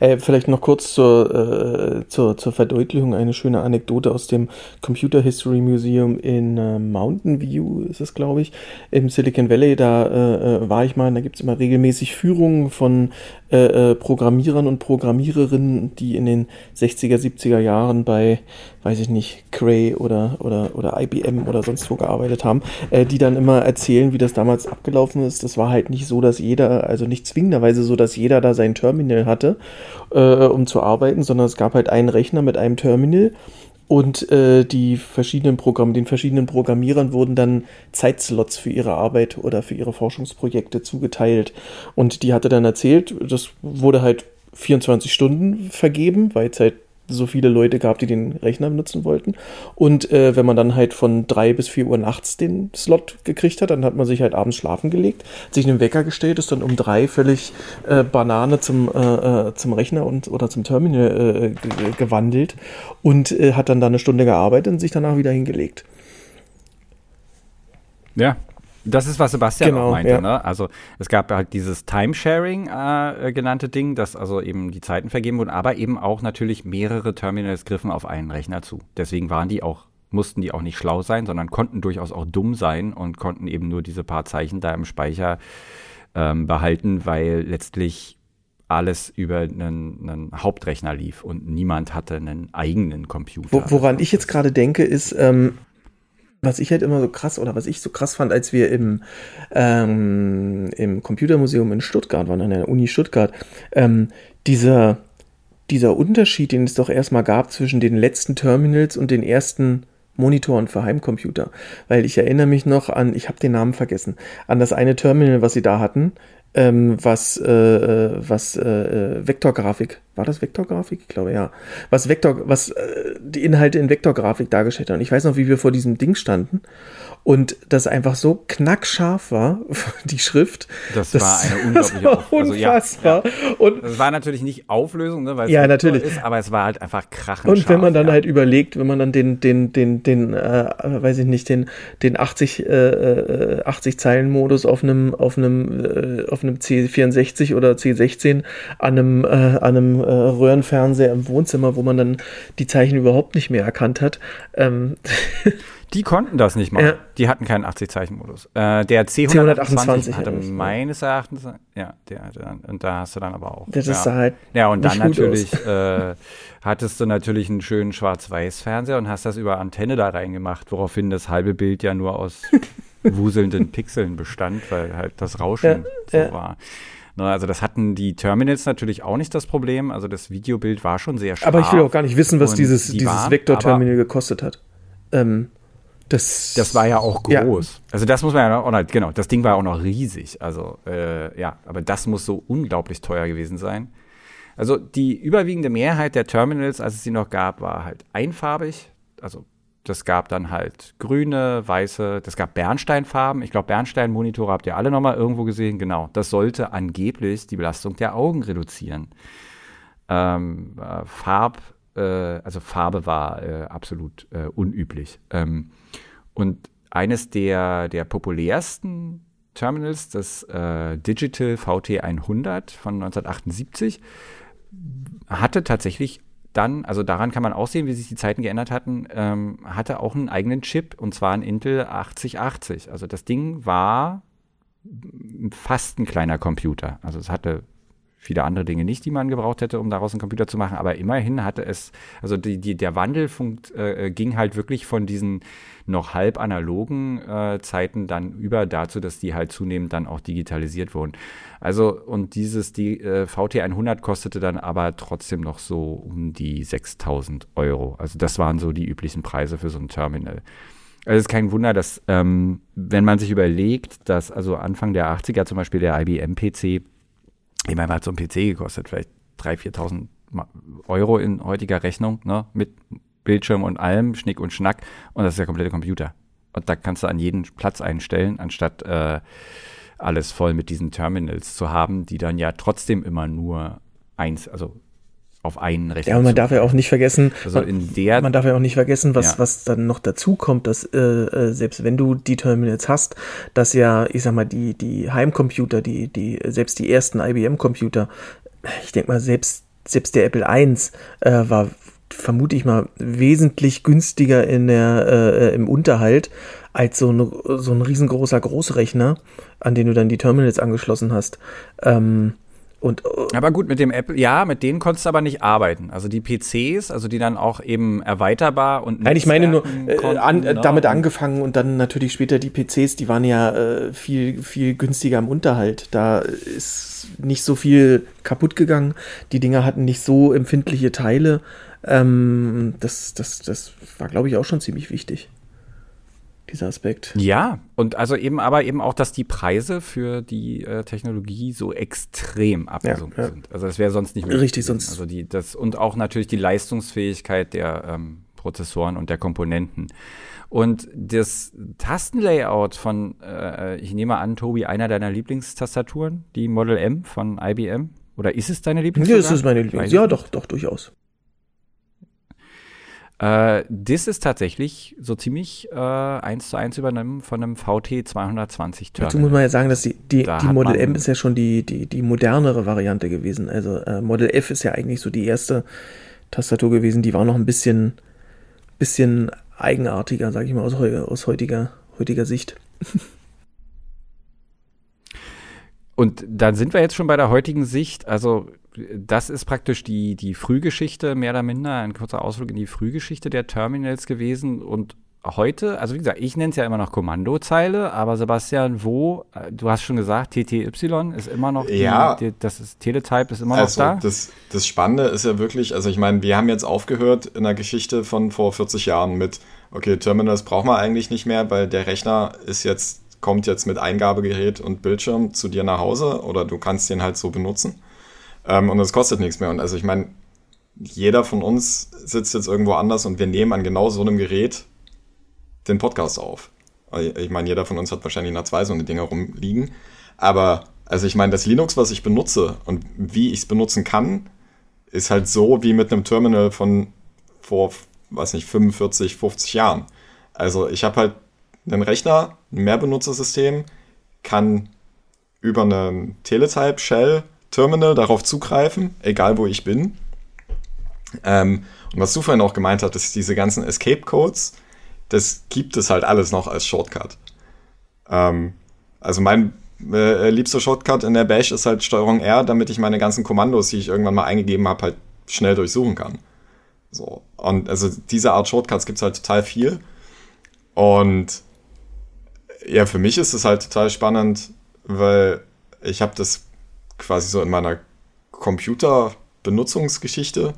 Äh, vielleicht noch kurz zur, äh, zur, zur Verdeutlichung eine schöne Anekdote aus dem Computer History Museum in äh, Mountain View, ist es, glaube ich, im Silicon Valley. Da äh, äh, war ich mal, da gibt es immer regelmäßig Führungen von äh, Programmierern und Programmiererinnen, die in den 60er, 70er Jahren bei weiß ich nicht, Cray oder, oder, oder IBM oder sonst wo gearbeitet haben, äh, die dann immer erzählen, wie das damals abgelaufen ist. Das war halt nicht so, dass jeder, also nicht zwingenderweise so, dass jeder da sein Terminal hatte, äh, um zu arbeiten, sondern es gab halt einen Rechner mit einem Terminal und äh, die verschiedenen Programme, den verschiedenen Programmierern wurden dann Zeitslots für ihre Arbeit oder für ihre Forschungsprojekte zugeteilt. Und die hatte dann erzählt, das wurde halt 24 Stunden vergeben, weil es halt so viele Leute gab, die den Rechner benutzen wollten. Und äh, wenn man dann halt von drei bis vier Uhr nachts den Slot gekriegt hat, dann hat man sich halt abends schlafen gelegt, sich einen Wecker gestellt, ist dann um drei völlig äh, Banane zum, äh, äh zum Rechner und oder zum Terminal äh, gewandelt und äh, hat dann da eine Stunde gearbeitet und sich danach wieder hingelegt. Ja, das ist, was Sebastian genau, auch meinte. Ja. Ne? Also es gab halt dieses Timesharing äh, genannte Ding, dass also eben die Zeiten vergeben wurden, aber eben auch natürlich mehrere Terminals griffen auf einen Rechner zu. Deswegen waren die auch mussten die auch nicht schlau sein, sondern konnten durchaus auch dumm sein und konnten eben nur diese paar Zeichen da im Speicher ähm, behalten, weil letztlich alles über einen, einen, Hauptrechner lief und niemand hatte einen eigenen Computer. woran ich jetzt gerade denke, ist, ähm, was ich halt immer so krass oder was ich so krass fand, als wir im, ähm, im Computermuseum in Stuttgart waren, an der Uni Stuttgart, ähm, dieser, dieser Unterschied, den es doch erstmal gab zwischen den letzten Terminals und den ersten Monitoren für Heimcomputer. Weil ich erinnere mich noch an, ich habe den Namen vergessen, an das eine Terminal, was sie da hatten, ähm, was, äh, äh was äh, äh, Vektorgrafik, war das Vektorgrafik? Ich glaube ja. Was Vektor, was äh, die Inhalte in Vektorgrafik dargestellt haben. Ich weiß noch, wie wir vor diesem Ding standen und das einfach so knackscharf war, die Schrift. Das, das war eine unglaubliche das war unfassbar. Also, ja, ja. Und das war natürlich nicht Auflösung, ne, weil es ja, natürlich. ist, aber es war halt einfach krachend. Und wenn man dann ja. halt überlegt, wenn man dann den, den, den, den, äh, weiß ich nicht, den, den 80, äh, 80 äh, Zeilen Modus auf einem, auf einem, äh, auf einem C64 oder C16 an einem, äh, an einem äh, Röhrenfernseher im Wohnzimmer, wo man dann die Zeichen überhaupt nicht mehr erkannt hat. Ähm, Die konnten das nicht mal. Ja. Die hatten keinen 80-Zeichen-Modus. Äh, der C128 hatte meines Erachtens, ja, der hatte dann, und da hast du dann aber auch. Das ja. ist halt. Ja, und dann natürlich äh, hattest du natürlich einen schönen Schwarz-Weiß-Fernseher und hast das über Antenne da reingemacht, woraufhin das halbe Bild ja nur aus wuselnden Pixeln bestand, weil halt das Rauschen ja, so war. Ne, also das hatten die Terminals natürlich auch nicht das Problem. Also das Videobild war schon sehr scharf. Aber ich will auch gar nicht wissen, was dieses, dieses Vektor-Terminal gekostet hat. Ähm, das, das war ja auch groß. Ja. Also das muss man ja auch noch, genau, das Ding war auch noch riesig. Also äh, ja, aber das muss so unglaublich teuer gewesen sein. Also die überwiegende Mehrheit der Terminals, als es sie noch gab, war halt einfarbig. Also das gab dann halt grüne, weiße, das gab Bernsteinfarben. Ich glaube, Bernsteinmonitore habt ihr alle noch mal irgendwo gesehen. Genau, das sollte angeblich die Belastung der Augen reduzieren. Ähm, äh, Farb, äh, also Farbe war äh, absolut äh, unüblich. Ähm, und eines der, der populärsten Terminals, das äh, Digital VT100 von 1978, hatte tatsächlich dann, also daran kann man auch sehen, wie sich die Zeiten geändert hatten, ähm, hatte auch einen eigenen Chip und zwar ein Intel 8080. Also das Ding war fast ein kleiner Computer. Also es hatte viele andere Dinge nicht, die man gebraucht hätte, um daraus einen Computer zu machen. Aber immerhin hatte es, also die, die, der Wandel funkt, äh, ging halt wirklich von diesen noch halb analogen äh, Zeiten dann über dazu, dass die halt zunehmend dann auch digitalisiert wurden. Also und dieses die äh, VT 100 kostete dann aber trotzdem noch so um die 6000 Euro. Also das waren so die üblichen Preise für so ein Terminal. Also es ist kein Wunder, dass ähm, wenn man sich überlegt, dass also Anfang der 80er zum Beispiel der IBM PC ich meine, hat so ein PC gekostet, vielleicht 3.000, 4.000 Euro in heutiger Rechnung, ne, mit Bildschirm und allem, Schnick und Schnack. Und das ist der komplette Computer. Und da kannst du an jeden Platz einstellen, anstatt äh, alles voll mit diesen Terminals zu haben, die dann ja trotzdem immer nur eins, also auf einen Rechner. Ja, und man darf ja auch nicht vergessen, also in der, man darf ja auch nicht vergessen, was, ja. was dann noch dazu kommt, dass äh, äh selbst wenn du die Terminals hast, dass ja, ich sag mal, die, die Heimcomputer, die, die, selbst die ersten IBM-Computer, ich denke mal, selbst, selbst der Apple I äh, war, vermute ich mal, wesentlich günstiger in der, äh, im Unterhalt als so, eine, so ein riesengroßer Großrechner, an den du dann die Terminals angeschlossen hast. Ähm, Und, uh, aber gut, mit dem Apple, ja, mit denen konntest du aber nicht arbeiten. Also die PCs, also die dann auch eben erweiterbar und Nein, ich meine nur äh, konnten, an, äh, damit angefangen und dann natürlich später die PCs, die waren ja äh, viel, viel günstiger im Unterhalt. Da ist nicht so viel kaputt gegangen. Die Dinger hatten nicht so empfindliche Teile. Ähm, das, das, das war, glaube ich, auch schon ziemlich wichtig dieser Aspekt. Ja, und also eben aber eben auch, dass die Preise für die äh, Technologie so extrem abgesunken ja, ja. sind. Also das wäre sonst nicht möglich. Richtig, sonst. Also die, das, und auch natürlich die Leistungsfähigkeit der ähm, Prozessoren und der Komponenten. Und das Tastenlayout von, äh, ich nehme an, Tobi, einer deiner Lieblingstastaturen, die Model M von IBM? Oder ist es deine Lieblingstastatur? Ja, das ist meine Lieblings. Ja, doch, doch, durchaus. Äh, das ist tatsächlich so ziemlich äh, eins zu eins übernommen von einem VT 220 Terminal. Dazu muss man ja sagen, dass die, die, da die Model M ist ja schon die, die, die modernere Variante gewesen. Also äh, Model F ist ja eigentlich so die erste Tastatur gewesen, die war noch ein bisschen, bisschen eigenartiger, sage ich mal, aus, aus heutiger, heutiger Sicht. Und dann sind wir jetzt schon bei der heutigen Sicht. Also das ist praktisch die, die Frühgeschichte, mehr oder minder, ein kurzer Ausflug in die Frühgeschichte der Terminals gewesen. Und heute, also wie gesagt, ich nenne es ja immer noch Kommandozeile, aber Sebastian, wo, äh, du hast schon gesagt, TTY ist immer noch, die, ja, die, das ist, Teletype ist immer also noch da. Das, das Spannende ist ja wirklich, also ich meine, wir haben jetzt aufgehört in der Geschichte von vor 40 Jahren mit, okay, Terminals brauchen wir eigentlich nicht mehr, weil der Rechner ist jetzt, kommt jetzt mit Eingabegerät und Bildschirm zu dir nach Hause oder du kannst den halt so benutzen. Ähm, und es kostet nichts mehr. Und also ich meine, jeder von uns sitzt jetzt irgendwo anders und wir nehmen an genau so einem Gerät den Podcast auf. Ich meine, jeder von uns hat wahrscheinlich nach zwei so eine Dinger rumliegen. Aber also ich meine, das Linux, was ich benutze und wie ich es benutzen kann, ist halt so wie mit einem Terminal von vor, weiß nicht, 45, 50 Jahren. Also ich habe halt einen Rechner, ein Mehrbenutzersystem, kann über einen Teletype Shell Terminal darauf zugreifen, egal wo ich bin. Ähm, und was du vorhin auch gemeint hattest, diese ganzen Escape-Codes, das gibt es halt alles noch als Shortcut. Ähm, also mein äh, liebster Shortcut in der Bash ist halt Steuerung R, damit ich meine ganzen Kommandos, die ich irgendwann mal eingegeben habe, halt schnell durchsuchen kann. So. Und also diese Art Shortcuts gibt es halt total viel. Und ja, für mich ist es halt total spannend, weil ich habe das quasi so in meiner Computerbenutzungsgeschichte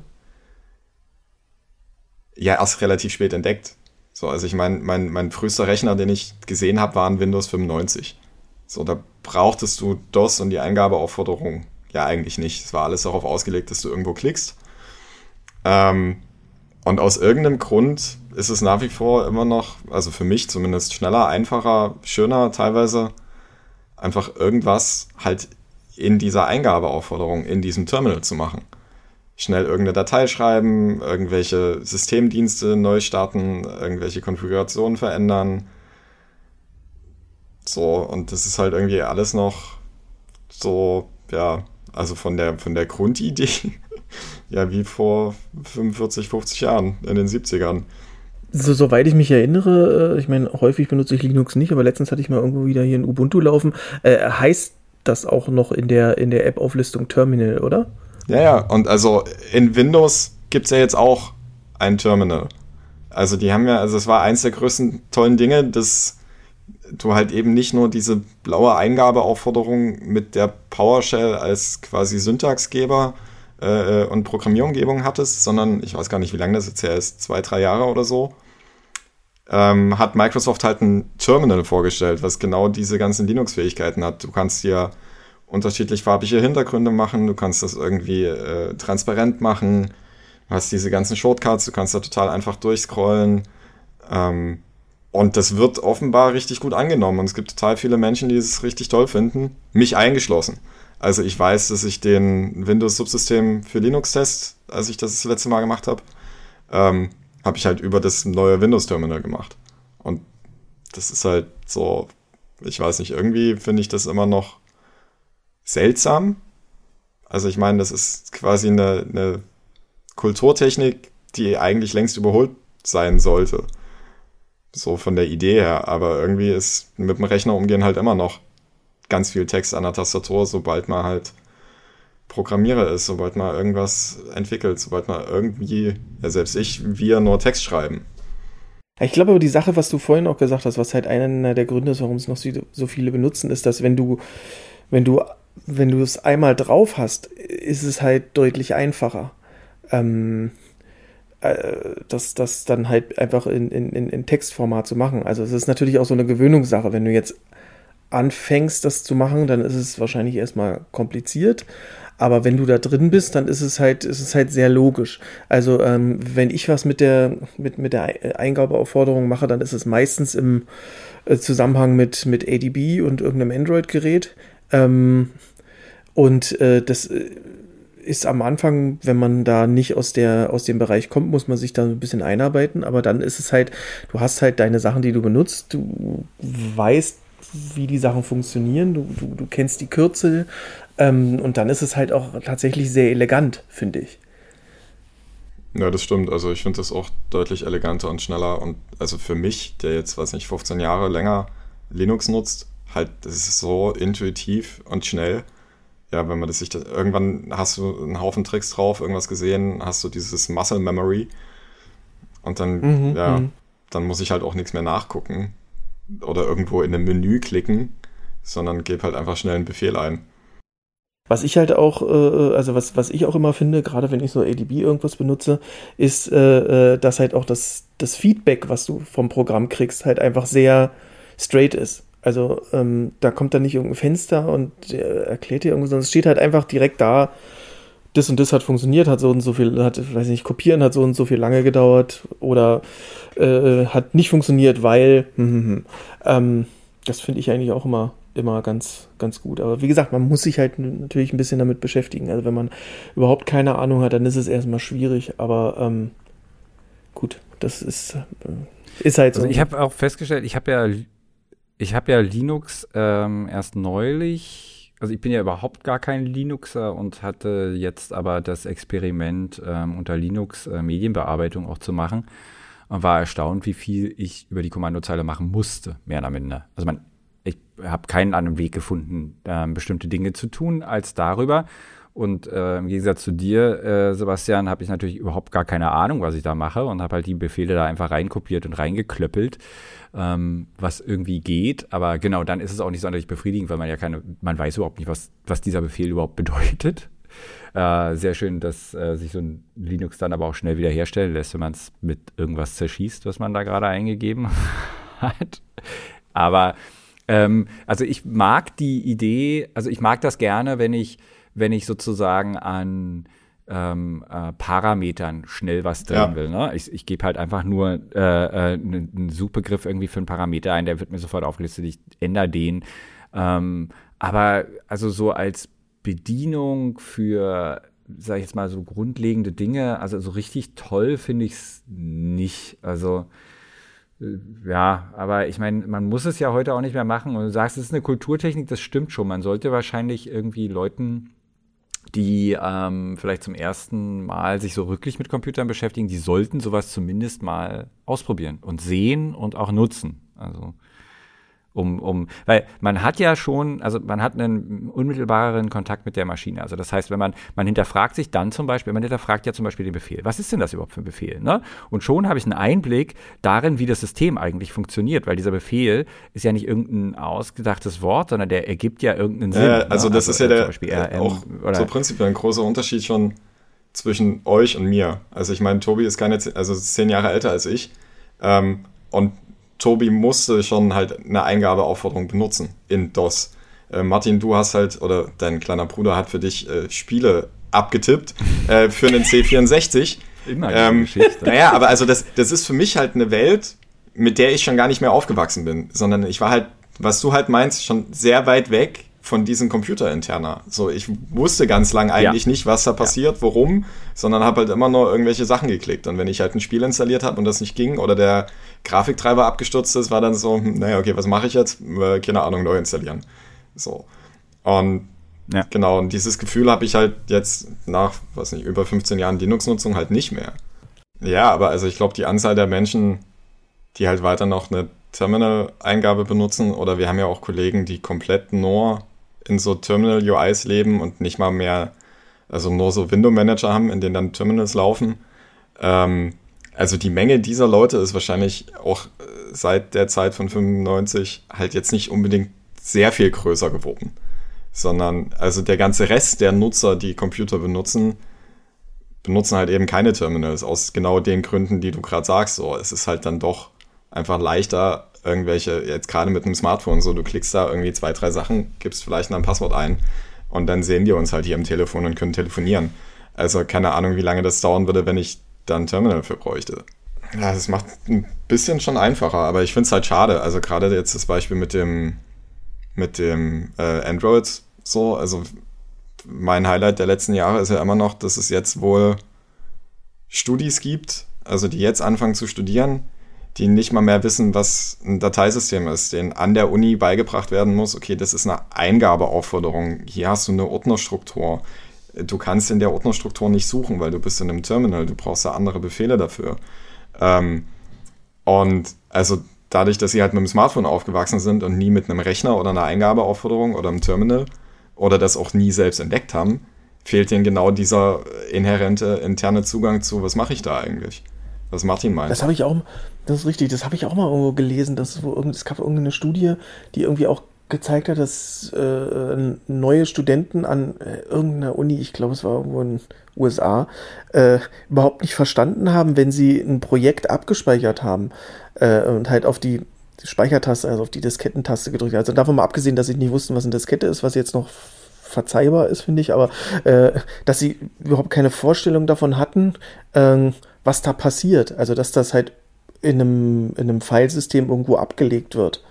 ja erst relativ spät entdeckt. So, also ich meine, mein, mein frühester Rechner, den ich gesehen habe, war ein Windows 95. So, da brauchtest du DOS und die Eingabeaufforderung ja eigentlich nicht. Es war alles darauf ausgelegt, dass du irgendwo klickst. Ähm, und aus irgendeinem Grund ist es nach wie vor immer noch, also für mich zumindest schneller, einfacher, schöner teilweise, einfach irgendwas halt in dieser Eingabeaufforderung in diesem Terminal zu machen. Schnell irgendeine Datei schreiben, irgendwelche Systemdienste neu starten, irgendwelche Konfigurationen verändern. So, und das ist halt irgendwie alles noch so, ja, also von der, von der Grundidee, ja, wie vor 45, 50 Jahren, in den 70ern. So, soweit ich mich erinnere, äh, ich meine, häufig benutze ich Linux nicht, aber letztens hatte ich mal irgendwo wieder hier ein Ubuntu laufen. Äh, heißt das auch noch in der, in der App-Auflistung Terminal, oder? Ja, ja, und also in Windows gibt es ja jetzt auch ein Terminal. Also die haben ja, also es war eins der größten tollen Dinge, dass du halt eben nicht nur diese blaue Eingabeaufforderung mit der PowerShell als quasi Syntaxgeber äh, und Programmierumgebung hattest, sondern ich weiß gar nicht, wie lange das jetzt her ist, zwei, drei Jahre oder so, ähm, hat Microsoft halt ein Terminal vorgestellt, was genau diese ganzen Linux-Fähigkeiten hat. Du kannst hier unterschiedlich farbige Hintergründe machen, du kannst das irgendwie äh, transparent machen, du hast diese ganzen Shortcuts, du kannst da total einfach durchscrollen. Ähm, und das wird offenbar richtig gut angenommen. Und es gibt total viele Menschen, die es richtig toll finden, mich eingeschlossen. Also ich weiß, dass ich den Windows-Subsystem für Linux-Test, als ich das, das letzte Mal gemacht habe, ähm, habe ich halt über das neue Windows-Terminal gemacht. Und das ist halt so, ich weiß nicht, irgendwie finde ich das immer noch seltsam. Also ich meine, das ist quasi eine, eine Kulturtechnik, die eigentlich längst überholt sein sollte. So von der Idee her. Aber irgendwie ist mit dem Rechner umgehen halt immer noch ganz viel Text an der Tastatur, sobald man halt Programmierer ist, sobald man irgendwas entwickelt, sobald man irgendwie, ja selbst ich, wir nur Text schreiben. Ich glaube aber die Sache, was du vorhin auch gesagt hast, was halt einer der Gründe ist, warum es noch so viele benutzen, ist, dass wenn du, wenn du, wenn du es einmal drauf hast, ist es halt deutlich einfacher. Ähm, äh, das, das dann halt einfach in, in, in Textformat zu machen. Also es ist natürlich auch so eine Gewöhnungssache. Wenn du jetzt anfängst, das zu machen, dann ist es wahrscheinlich erstmal kompliziert. Aber wenn du da drin bist, dann ist es halt, ist es halt sehr logisch. Also ähm, wenn ich was mit der, mit, mit der Eingabeaufforderung mache, dann ist es meistens im äh, Zusammenhang mit, mit ADB und irgendeinem Android-Gerät. Ähm, und äh, das äh, ist am Anfang, wenn man da nicht aus der aus dem Bereich kommt, muss man sich da ein bisschen einarbeiten. Aber dann ist es halt, du hast halt deine Sachen, die du benutzt, du weißt, wie die Sachen funktionieren, du, du, du kennst die Kürzel, ähm, und dann ist es halt auch tatsächlich sehr elegant, finde ich. Ja, das stimmt. Also ich finde das auch deutlich eleganter und schneller. Und also für mich, der jetzt, weiß nicht, 15 Jahre länger Linux nutzt, halt, das ist so intuitiv und schnell. Ja, wenn man das sich, irgendwann hast du einen Haufen Tricks drauf, irgendwas gesehen, hast du dieses Muscle Memory. Und dann, mhm, ja, mhm. dann muss ich halt auch nichts mehr nachgucken oder irgendwo in einem Menü klicken, sondern gebe halt einfach schnell einen Befehl ein. Was ich halt auch, äh, also was, was ich auch immer finde, gerade wenn ich so ADB irgendwas benutze, ist, äh, äh, dass halt auch das, das Feedback, was du vom Programm kriegst, halt einfach sehr straight ist. Also ähm, da kommt dann nicht irgendein Fenster und äh, erklärt dir irgendwas, sondern es steht halt einfach direkt da, das und das hat funktioniert, hat so und so viel, hat, weiß nicht, kopieren hat so und so viel lange gedauert oder äh, hat nicht funktioniert, weil, hm, hm, hm. Ähm, das finde ich eigentlich auch immer immer ganz, ganz gut. Aber wie gesagt, man muss sich halt natürlich ein bisschen damit beschäftigen. Also wenn man überhaupt keine Ahnung hat, dann ist es erstmal schwierig. Aber ähm, gut, das ist, äh, ist halt so. Also ich habe auch festgestellt, ich habe ja, ich habe ja Linux ähm, erst neulich, also ich bin ja überhaupt gar kein Linuxer und hatte jetzt aber das Experiment ähm, unter Linux äh, Medienbearbeitung auch zu machen und war erstaunt, wie viel ich über die Kommandozeile machen musste, mehr oder minder. Also man habe keinen anderen Weg gefunden, äh, bestimmte Dinge zu tun als darüber. Und äh, im Gegensatz zu dir, äh, Sebastian, habe ich natürlich überhaupt gar keine Ahnung, was ich da mache und habe halt die Befehle da einfach reinkopiert und reingeklöppelt, ähm, was irgendwie geht. Aber genau, dann ist es auch nicht sonderlich befriedigend, weil man ja keine, man weiß überhaupt nicht, was, was dieser Befehl überhaupt bedeutet. Äh, sehr schön, dass äh, sich so ein Linux dann aber auch schnell wiederherstellen lässt, wenn man es mit irgendwas zerschießt, was man da gerade eingegeben hat. Aber ähm, also ich mag die Idee, also ich mag das gerne, wenn ich, wenn ich sozusagen an ähm, äh, Parametern schnell was drehen ja. will. Ne? Ich, ich gebe halt einfach nur äh, äh, einen Suchbegriff irgendwie für einen Parameter ein, der wird mir sofort aufgelistet, ich ändere den. Ähm, aber also so als Bedienung für, sag ich jetzt mal, so grundlegende Dinge, also so richtig toll finde ich es nicht. Also ja, aber ich meine, man muss es ja heute auch nicht mehr machen. Und du sagst, es ist eine Kulturtechnik, das stimmt schon. Man sollte wahrscheinlich irgendwie Leuten, die ähm, vielleicht zum ersten Mal sich so wirklich mit Computern beschäftigen, die sollten sowas zumindest mal ausprobieren und sehen und auch nutzen. Also um, um, weil man hat ja schon, also man hat einen unmittelbareren Kontakt mit der Maschine. Also das heißt, wenn man, man hinterfragt sich dann zum Beispiel, man hinterfragt ja zum Beispiel den Befehl. Was ist denn das überhaupt für ein Befehl? Ne? Und schon habe ich einen Einblick darin, wie das System eigentlich funktioniert, weil dieser Befehl ist ja nicht irgendein ausgedachtes Wort, sondern der ergibt ja irgendeinen Sinn. Äh, also ne? das also, ist ja der Beispiel, RM, auch oder so prinzipiell ein großer Unterschied schon zwischen euch und mir. Also ich meine, Tobi ist keine, also zehn Jahre älter als ich. Ähm, und Tobi musste schon halt eine Eingabeaufforderung benutzen in DOS. Äh, Martin, du hast halt, oder dein kleiner Bruder hat für dich äh, Spiele abgetippt äh, für einen C64. Immer ähm, Geschichte. Naja, aber also das, das ist für mich halt eine Welt, mit der ich schon gar nicht mehr aufgewachsen bin, sondern ich war halt, was du halt meinst, schon sehr weit weg von diesem Computer-Interner. So, ich wusste ganz lang eigentlich ja. nicht, was da passiert, ja. warum, sondern habe halt immer nur irgendwelche Sachen geklickt. Und wenn ich halt ein Spiel installiert habe und das nicht ging oder der Grafiktreiber abgestürzt ist, war dann so, hm, naja, okay, was mache ich jetzt? Äh, keine Ahnung, neu installieren. So. Und ja. genau, und dieses Gefühl habe ich halt jetzt nach, was nicht, über 15 Jahren Linux-Nutzung halt nicht mehr. Ja, aber also ich glaube, die Anzahl der Menschen, die halt weiter noch eine Terminal-Eingabe benutzen, oder wir haben ja auch Kollegen, die komplett nur in so Terminal-UIs leben und nicht mal mehr also nur so Window-Manager haben, in denen dann Terminals laufen. Ähm, also die Menge dieser Leute ist wahrscheinlich auch äh, seit der Zeit von 95 halt jetzt nicht unbedingt sehr viel größer geworden, sondern also der ganze Rest der Nutzer, die Computer benutzen, benutzen halt eben keine Terminals aus genau den Gründen, die du gerade sagst. So, es ist halt dann doch einfach leichter, irgendwelche, jetzt gerade mit einem Smartphone, so du klickst da irgendwie zwei, drei Sachen, gibst vielleicht ein Passwort ein und dann sehen die uns halt hier am Telefon und können telefonieren. Also keine Ahnung, wie lange das dauern würde, wenn ich da ein Terminal für bräuchte. Ja, das macht ein bisschen schon einfacher, aber ich finde es halt schade. Also gerade jetzt das Beispiel mit dem, mit dem äh, Android so, also mein Highlight der letzten Jahre ist ja immer noch, dass es jetzt wohl Studis gibt, also die jetzt anfangen zu studieren, die nicht mal mehr wissen, was ein Dateisystem ist, denen an der Uni beigebracht werden muss, okay, das ist eine Eingabeaufforderung, hier hast du eine Ordnerstruktur. Du kannst in der Ordnerstruktur nicht suchen, weil du bist in einem Terminal, du brauchst ja andere Befehle dafür. Ähm, und also dadurch, dass sie halt mit dem Smartphone aufgewachsen sind und nie mit einem Rechner oder einer Eingabeaufforderung oder einem Terminal oder das auch nie selbst entdeckt haben, fehlt ihnen genau dieser inhärente interne Zugang zu, was mache ich da eigentlich? Was Martin meint. Das habe ich auch, das ist richtig, das habe ich auch mal irgendwo gelesen, dass es, wo, es gab irgendeine Studie, die irgendwie auch gezeigt hat, dass äh, neue Studenten an äh, irgendeiner Uni, ich glaube es war irgendwo in den USA, äh, überhaupt nicht verstanden haben, wenn sie ein Projekt abgespeichert haben äh, und halt auf die Speichertaste, also auf die Diskettentaste gedrückt. Also davon mal abgesehen, dass sie nicht wussten, was eine Diskette ist, was jetzt noch verzeihbar ist, finde ich, aber äh, dass sie überhaupt keine Vorstellung davon hatten, äh, was da passiert. Also dass das halt in einem, in einem Filesystem irgendwo abgelegt wird.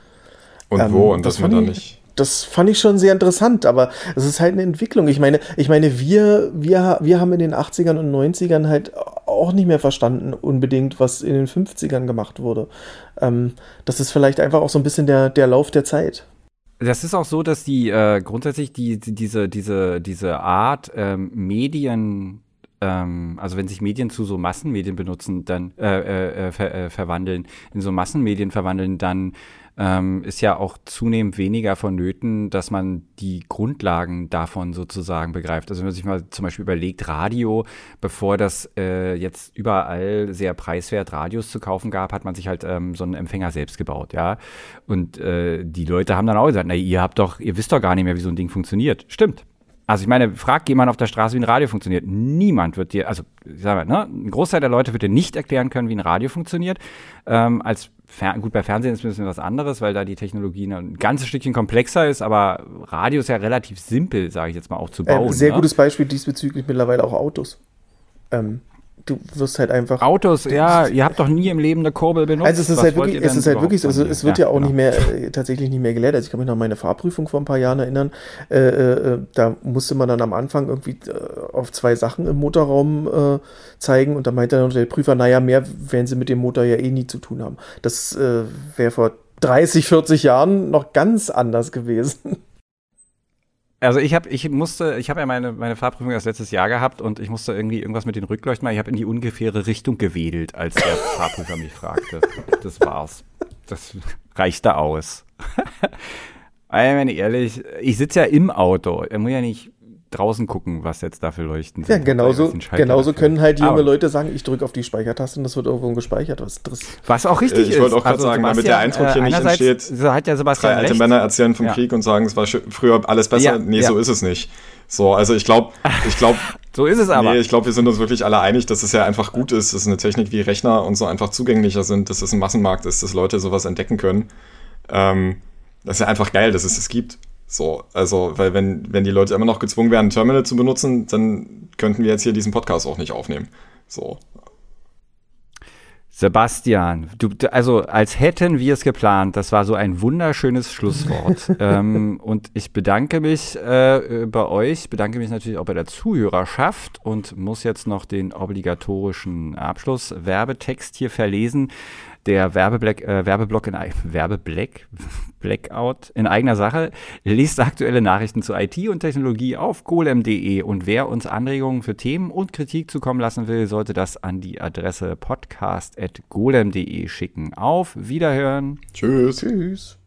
Und ähm, wo? Und das man da nicht das fand ich schon sehr interessant, aber es ist halt eine Entwicklung. Ich meine, ich meine, wir, wir, wir haben in den 80ern und 90ern halt auch nicht mehr verstanden, unbedingt, was in den 50ern gemacht wurde. Ähm, das ist vielleicht einfach auch so ein bisschen der, der Lauf der Zeit. Das ist auch so, dass die äh, grundsätzlich die, die, diese, diese, diese Art ähm, Medien ähm, also wenn sich Medien zu so Massenmedien benutzen, dann äh, äh, äh ver, äh, verwandeln, in so Massenmedien verwandeln, dann ähm, ist ja auch zunehmend weniger vonnöten, dass man die Grundlagen davon sozusagen begreift. Also wenn man sich mal zum Beispiel überlegt, Radio, bevor das äh, jetzt überall sehr preiswert Radios zu kaufen gab, hat man sich halt ähm, so einen Empfänger selbst gebaut, ja. Und äh, die Leute haben dann auch gesagt, na, ihr habt doch, ihr wisst doch gar nicht mehr, wie so ein Ding funktioniert. Stimmt. Also ich meine, frag jemand auf der Straße, wie ein Radio funktioniert. Niemand wird dir, also ich sag mal, ne, ein Großteil der Leute wird dir nicht erklären können, wie ein Radio funktioniert. Ähm, als Fer gut, bei Fernsehen ist ein bisschen was anderes, weil da die Technologie ein ganzes Stückchen komplexer ist, aber Radio ist ja relativ simpel, sage ich jetzt mal, auch zu bauen. Äh, sehr ne? gutes Beispiel diesbezüglich mittlerweile auch Autos. Ähm, du wirst halt einfach. Autos, ja, ihr habt doch nie im Leben eine Kurbel benutzt. Also es ist halt wirklich, es ist halt wirklich so, also es wird ja, ja auch genau. nicht mehr, äh, tatsächlich nicht mehr gelehrt. Also ich kann mich noch an meine Fahrprüfung vor ein paar Jahren erinnern. Äh, äh, da musste man dann am Anfang irgendwie äh, auf zwei Sachen im Motorraum äh, zeigen und da meinte dann der Prüfer, naja, mehr werden sie mit dem Motor ja eh nie zu tun haben. Das äh, wäre vor 30, 40 Jahren noch ganz anders gewesen. Also ich habe, ich musste, ich habe ja meine, meine Fahrprüfung erst letztes Jahr gehabt und ich musste irgendwie irgendwas mit den Rückleuchten machen. Ich habe in die ungefähre Richtung gewedelt, als der Fahrprüfer mich fragte. Das war's. Das reicht da aus. wenn ich ehrlich, ich sitze ja im Auto. Er muss ja nicht draußen gucken, was jetzt da für Leuchten sind. Ja, genauso, genauso können halt junge Aber Leute sagen, ich drücke auf die Speichertaste und das wird irgendwo gespeichert. Was, das was auch richtig ich ist. Ich wollte auch gerade also sagen, damit der Eindruck hier nicht entsteht, so hat ja Sebastian drei alte recht. Männer erzählen vom ja. Krieg und sagen, es war früher alles besser. Ja, nee, ja. so ist es nicht. So, also ich glaube, ich glaube, so ist es aber. Nee, ich glaube, wir sind uns wirklich alle einig, dass es ja einfach gut ist, dass eine Technik wie Rechner und so einfach zugänglicher sind, dass es ein Massenmarkt ist, dass Leute sowas entdecken können. Ähm, das ist ja einfach geil, dass es es gibt. So, also, weil wenn, wenn die Leute immer noch gezwungen wären, Terminal zu benutzen, dann könnten wir jetzt hier diesen Podcast auch nicht aufnehmen. So. Sebastian, du, also als hätten wir es geplant, das war so ein wunderschönes Schlusswort. ähm, und ich bedanke mich äh, bei euch, bedanke mich natürlich auch bei der Zuhörerschaft und muss jetzt noch den obligatorischen Abschlusswerbetext hier verlesen der Werbeblock, äh, Werbeblock in Werbeblack, Blackout in eigener Sache, liest aktuelle Nachrichten zu IT und Technologie auf golem.de und wer uns Anregungen für Themen und Kritik zukommen lassen will, sollte das an die Adresse podcast.golem.de schicken. Auf Wiederhören. Tschüss. Tschüss.